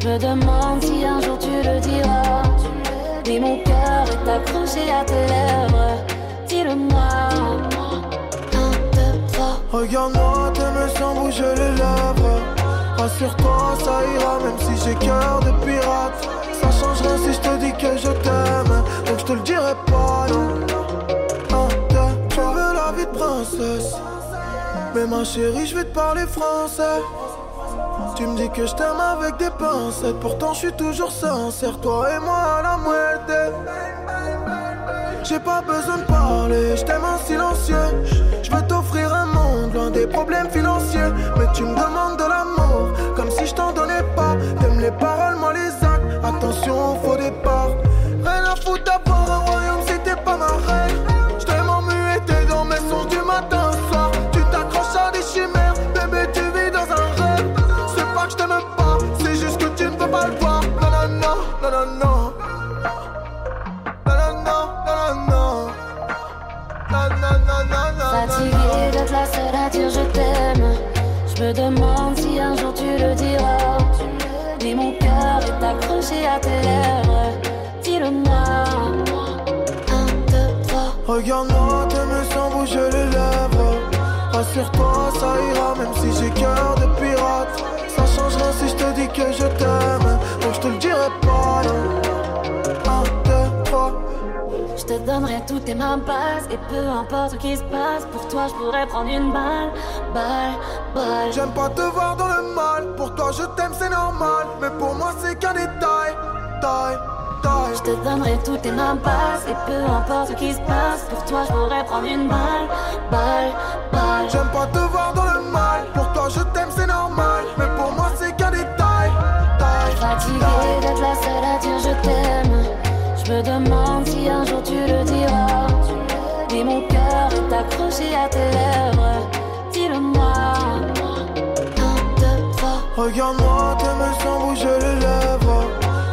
[SPEAKER 20] Je me demande si un jour tu le diras. Oui, mon cœur est accroché à tes lèvres. Dis-le-moi. Un, deux, trois.
[SPEAKER 15] Regarde-moi, t'aimes sans bouger les lèvres. Rassure-toi, ça ira, même si j'ai cœur de pirate. Ça change rien si je te dis que je t'aime. Donc je te le dirai pas, non. Un, veux la vie de princesse. Mais ma chérie, je vais te parler français. Tu me dis que je t'aime avec des pincettes. Pourtant, je suis toujours sincère. Toi et moi à la moitié. J'ai pas besoin de parler, je t'aime en silencieux. Je veux t'offrir un monde loin des problèmes financiers. Mais tu me demandes de l'amour, comme si je t'en donnais pas. T'aimes les paroles, moi les actes. Attention au faux départ. Je t'aime. Je
[SPEAKER 20] me demande si un jour tu le diras. Oui, mon cœur est accroché à tes lèvres. Dis-le-moi. Un, deux, trois.
[SPEAKER 15] Regarde-moi, t'aimes sans bouger les lèvres. Rassure-toi, ça ira, même si j'ai cœur de pirate. Ça change rien si je te dis que je
[SPEAKER 20] toutes tes mains basses Et peu importe ce qui se passe Pour toi je pourrais prendre une balle Balle, balle
[SPEAKER 15] J'aime pas te voir dans le mal. Pour toi, je t'aime, c'est normal. Mais pour moi, c'est qu'un détail. Taille, taille.
[SPEAKER 20] Je te donnerai toutes tes mains basses Et peu importe ce qui se passe Pour toi je pourrais prendre une balle Balle, balle
[SPEAKER 15] J'aime pas te voir dans le mal. Pour toi, je t'aime, c'est normal. Mais pour moi, c'est qu'un détail. Taille,
[SPEAKER 20] Fatigué
[SPEAKER 15] taille.
[SPEAKER 20] d'être la seule à dire je t'aime Je me demande accroché à tes lèvres Dis-le-moi Un, deux,
[SPEAKER 15] Regarde-moi, t'aimes sans bouger les lèvres.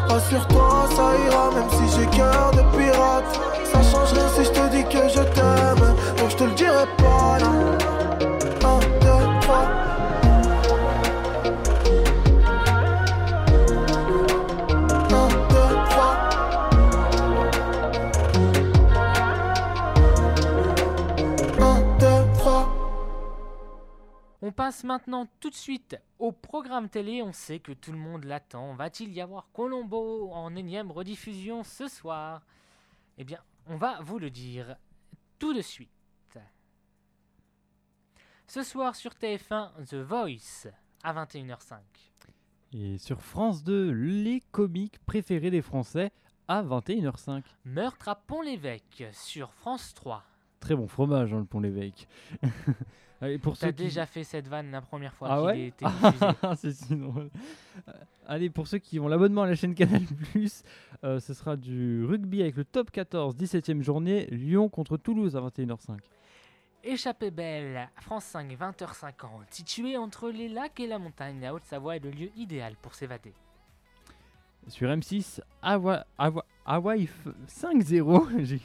[SPEAKER 15] Rassure-toi, ça ira, même si j'ai cœur de pirate. Ça change rien si je te dis que je t'aime. Donc je te le dirai pas,
[SPEAKER 1] passe maintenant tout de suite au programme télé. On sait que tout le monde l'attend. Va-t-il y avoir Colombo en énième rediffusion ce soir? Eh bien, on va vous le dire tout de suite. Ce soir sur TF1, The Voice à 21h05.
[SPEAKER 2] Et sur France 2, les comiques préférés des Français à 21h05.
[SPEAKER 1] Meurtre à Pont-l'Évêque sur France 3.
[SPEAKER 2] Très bon fromage, hein, le Pont-l'Évêque. Allez, pour
[SPEAKER 1] T'as
[SPEAKER 2] ceux qui-
[SPEAKER 1] déjà fait cette vanne la première fois
[SPEAKER 2] Ah
[SPEAKER 1] qu'il
[SPEAKER 2] ouais
[SPEAKER 1] était diffusé.
[SPEAKER 2] C'est si drôle. Euh, Allez, pour ceux qui ont l'abonnement à la chaîne Canal+, euh, ce sera du rugby avec le top 14, 17e journée, Lyon contre Toulouse à 21h05.
[SPEAKER 1] Échappée belle, France 5, 20h50. Situé entre les lacs et la montagne, la Haute-Savoie est le lieu idéal pour s'évader.
[SPEAKER 2] Sur M6, Hawaii, Hawaii- Hawaii f- 5-0, j'ai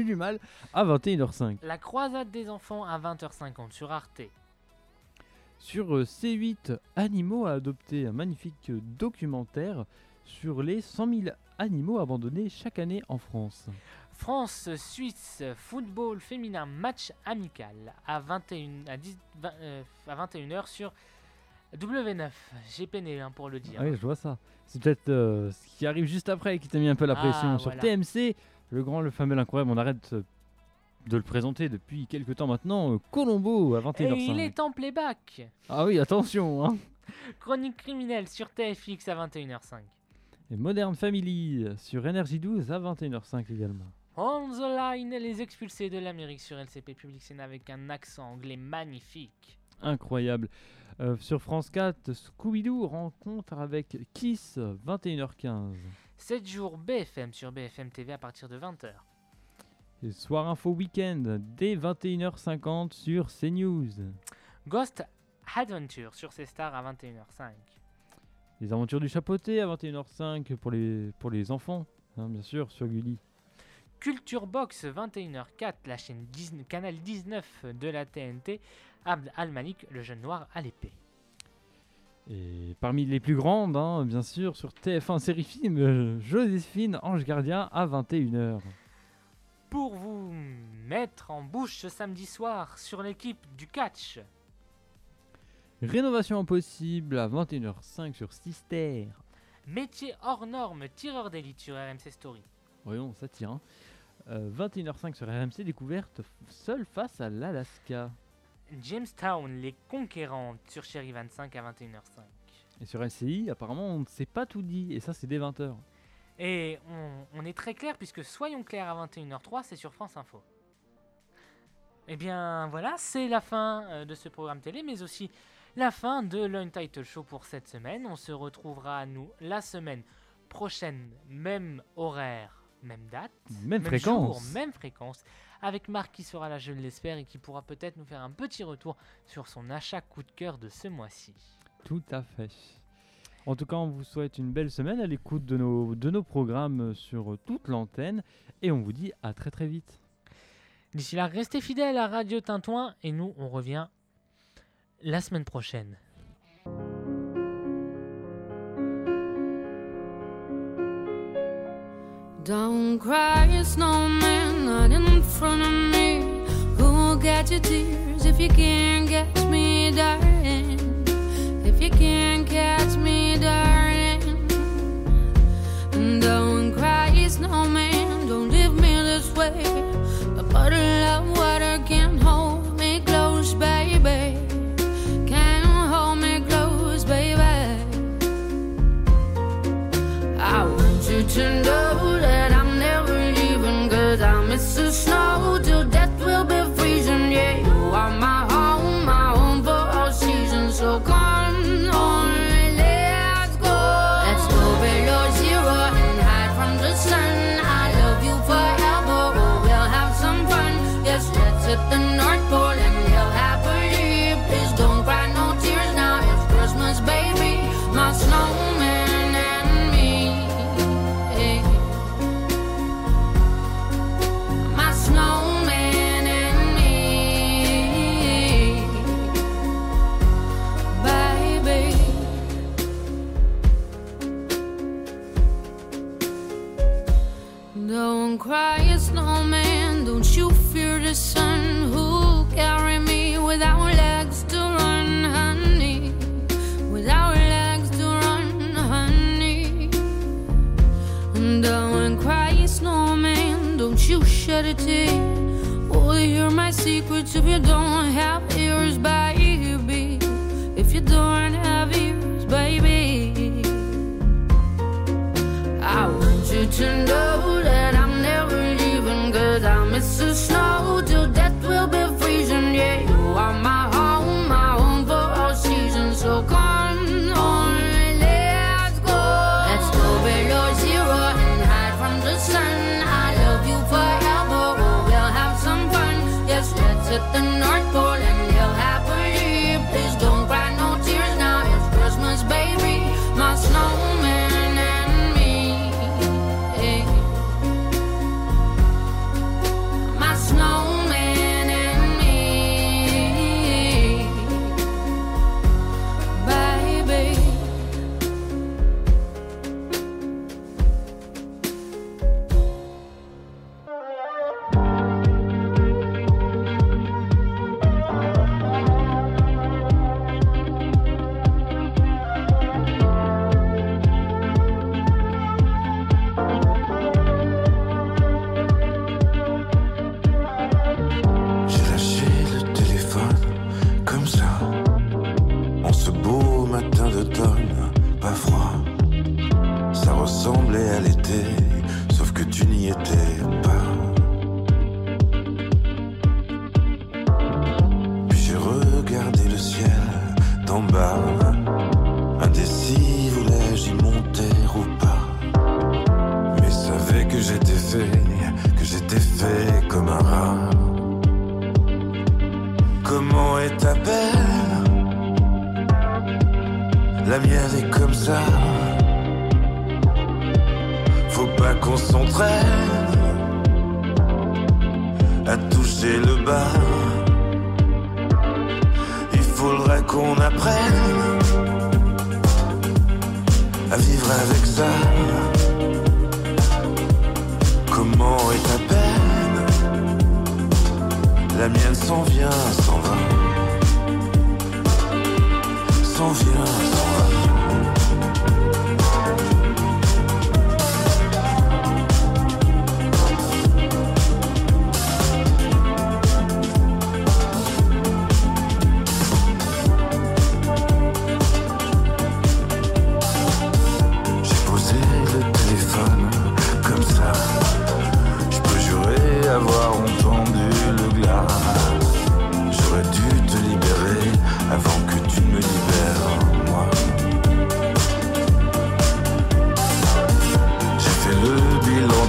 [SPEAKER 2] eu du mal, à 21h05.
[SPEAKER 1] La croisade des enfants à 20h50 sur Arte.
[SPEAKER 2] Sur euh, C8, Animaux à adopter, un magnifique documentaire sur les 100 000 animaux abandonnés chaque année en France.
[SPEAKER 1] France-Suisse, football féminin, match amical à 21 à 10 20, euh, à 21h sur W9. J'ai peiné hein, pour le dire.
[SPEAKER 2] Ah oui, je vois ça. C'est peut-être euh, ce qui arrive juste après qui t'a mis un peu la
[SPEAKER 1] Ah,
[SPEAKER 2] pression. Sur
[SPEAKER 1] voilà.
[SPEAKER 2] TMC, le grand, le fameux, l'incroyable, on arrête euh, de le présenter depuis quelques temps maintenant. euh, Colombo à
[SPEAKER 1] Et
[SPEAKER 2] 21h05.
[SPEAKER 1] il est en playback.
[SPEAKER 2] Ah oui, attention. Hein.
[SPEAKER 1] Chronique criminelle sur TFX à 21h05.
[SPEAKER 2] Et Modern Family sur Energy 12 à 21h05 également.
[SPEAKER 1] On the line, les expulsés de l'Amérique sur LCP Public Sénat avec un accent anglais magnifique.
[SPEAKER 2] Incroyable. Euh, sur France 4, Scooby-Doo rencontre avec Kiss 21h15.
[SPEAKER 1] 7 jours BFM sur BFM TV à partir de 20h.
[SPEAKER 2] Et Soir Info Weekend dès 21h50 sur CNews.
[SPEAKER 1] Ghost Adventure sur C-Star à 21h05.
[SPEAKER 2] Les aventures du chapeauté à 21h05 pour les, pour les enfants, hein, bien sûr, sur Gulli.
[SPEAKER 1] Culture Box 21h04, la chaîne canal 19 de la TNT. Abd Al-Malik, le jeune noir à l'épée.
[SPEAKER 2] Et parmi les plus grandes, hein, bien sûr, sur TF1 série film, Joséphine Ange Gardien à 21h.
[SPEAKER 1] Pour vous mettre en bouche ce samedi soir sur l'équipe du catch.
[SPEAKER 2] Rénovation impossible à 21h05 sur Sister.
[SPEAKER 1] Métier hors norme, tireur d'élite sur RMC Story.
[SPEAKER 2] Voyons, ça tire. hein. Euh, 21h05 sur RMC, découverte seule face à l'Alaska.
[SPEAKER 1] Jamestown, les conquérantes sur Chéri 25 à 21h05.
[SPEAKER 2] Et sur LCI, apparemment, on ne s'est pas tout dit, et ça, c'est dès 20h.
[SPEAKER 1] Et on, on est très clair puisque Soyons clairs à 21h03, c'est sur France Info. Et bien voilà, c'est la fin euh, de ce programme télé, mais aussi la fin de l'Untitled Show pour cette semaine. On se retrouvera à nous la semaine prochaine, même horaire, même date,
[SPEAKER 2] Même fréquence.
[SPEAKER 1] jour, même fréquence, avec Marc qui sera là, je l'espère, et qui pourra peut-être nous faire un petit retour sur son achat coup de cœur de ce mois-ci.
[SPEAKER 2] Tout à fait. En tout cas, on vous souhaite une belle semaine à l'écoute de nos, de nos programmes sur toute l'antenne, et on vous dit à très très vite.
[SPEAKER 1] D'ici là, restez fidèles à Radio Tintouin et nous, on revient la semaine prochaine.
[SPEAKER 6] Don't cry, snowman, not in front of me. Who'll get your tears if you can't catch me, darling? If you can't catch me, darling. Don't cry, snowman, don't leave me this way. A bottle of water can't hold me close, baby. Can't hold me close, baby. I want you to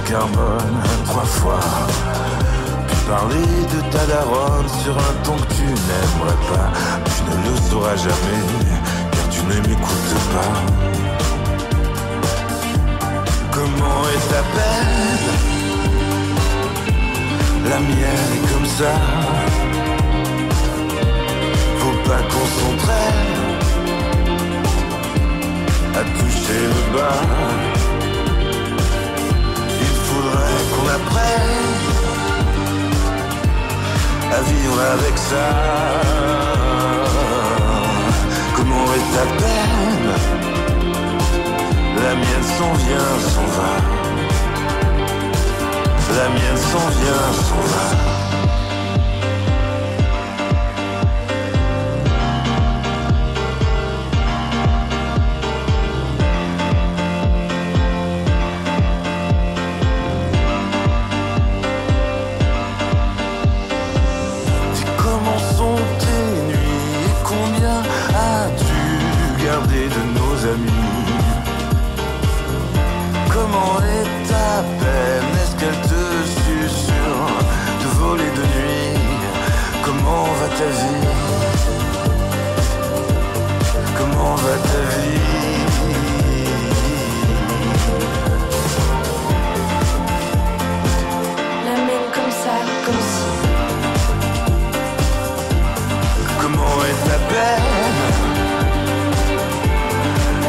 [SPEAKER 21] carbone trois fois. Tu parlais de ta daronne sur un ton que tu n'aimerais pas. Tu ne le sauras jamais, car tu ne m'écoutes pas. Comment est ta peine La mienne est comme ça. Faut pas qu'on s'entraîne à toucher le bas. m'apprenne à vivre avec ça. Comment est ta peine? La mienne s'en vient, s'en va. La mienne s'en vient, s'en va. maman est à peine? Est-ce qu'elle te susurre de voler de nuit? Comment va ta vie? Comment va ta vie? La mène comme ça, comme si. Comment est ta peine?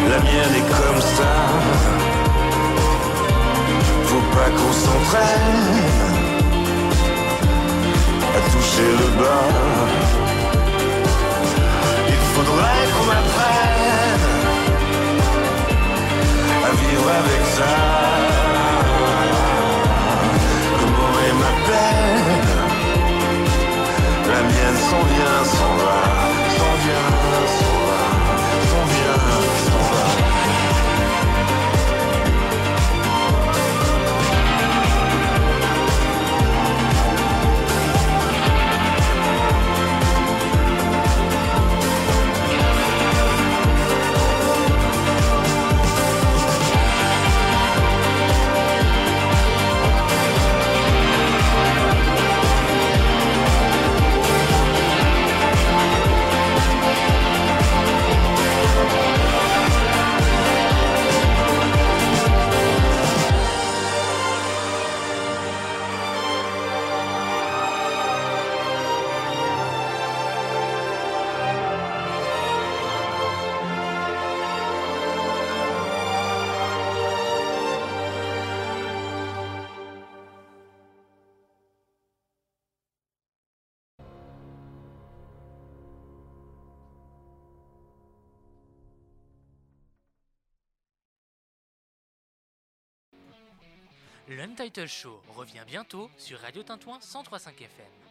[SPEAKER 21] La mienne est pas qu'on s'entraîne à toucher le bas. Il faudrait qu'on apprenne à vivre avec ça. Comment est ma peine La mienne s'en vient, s'en va.
[SPEAKER 1] L'Untitled Show revient bientôt sur Radio Tintouin 103.5 FM.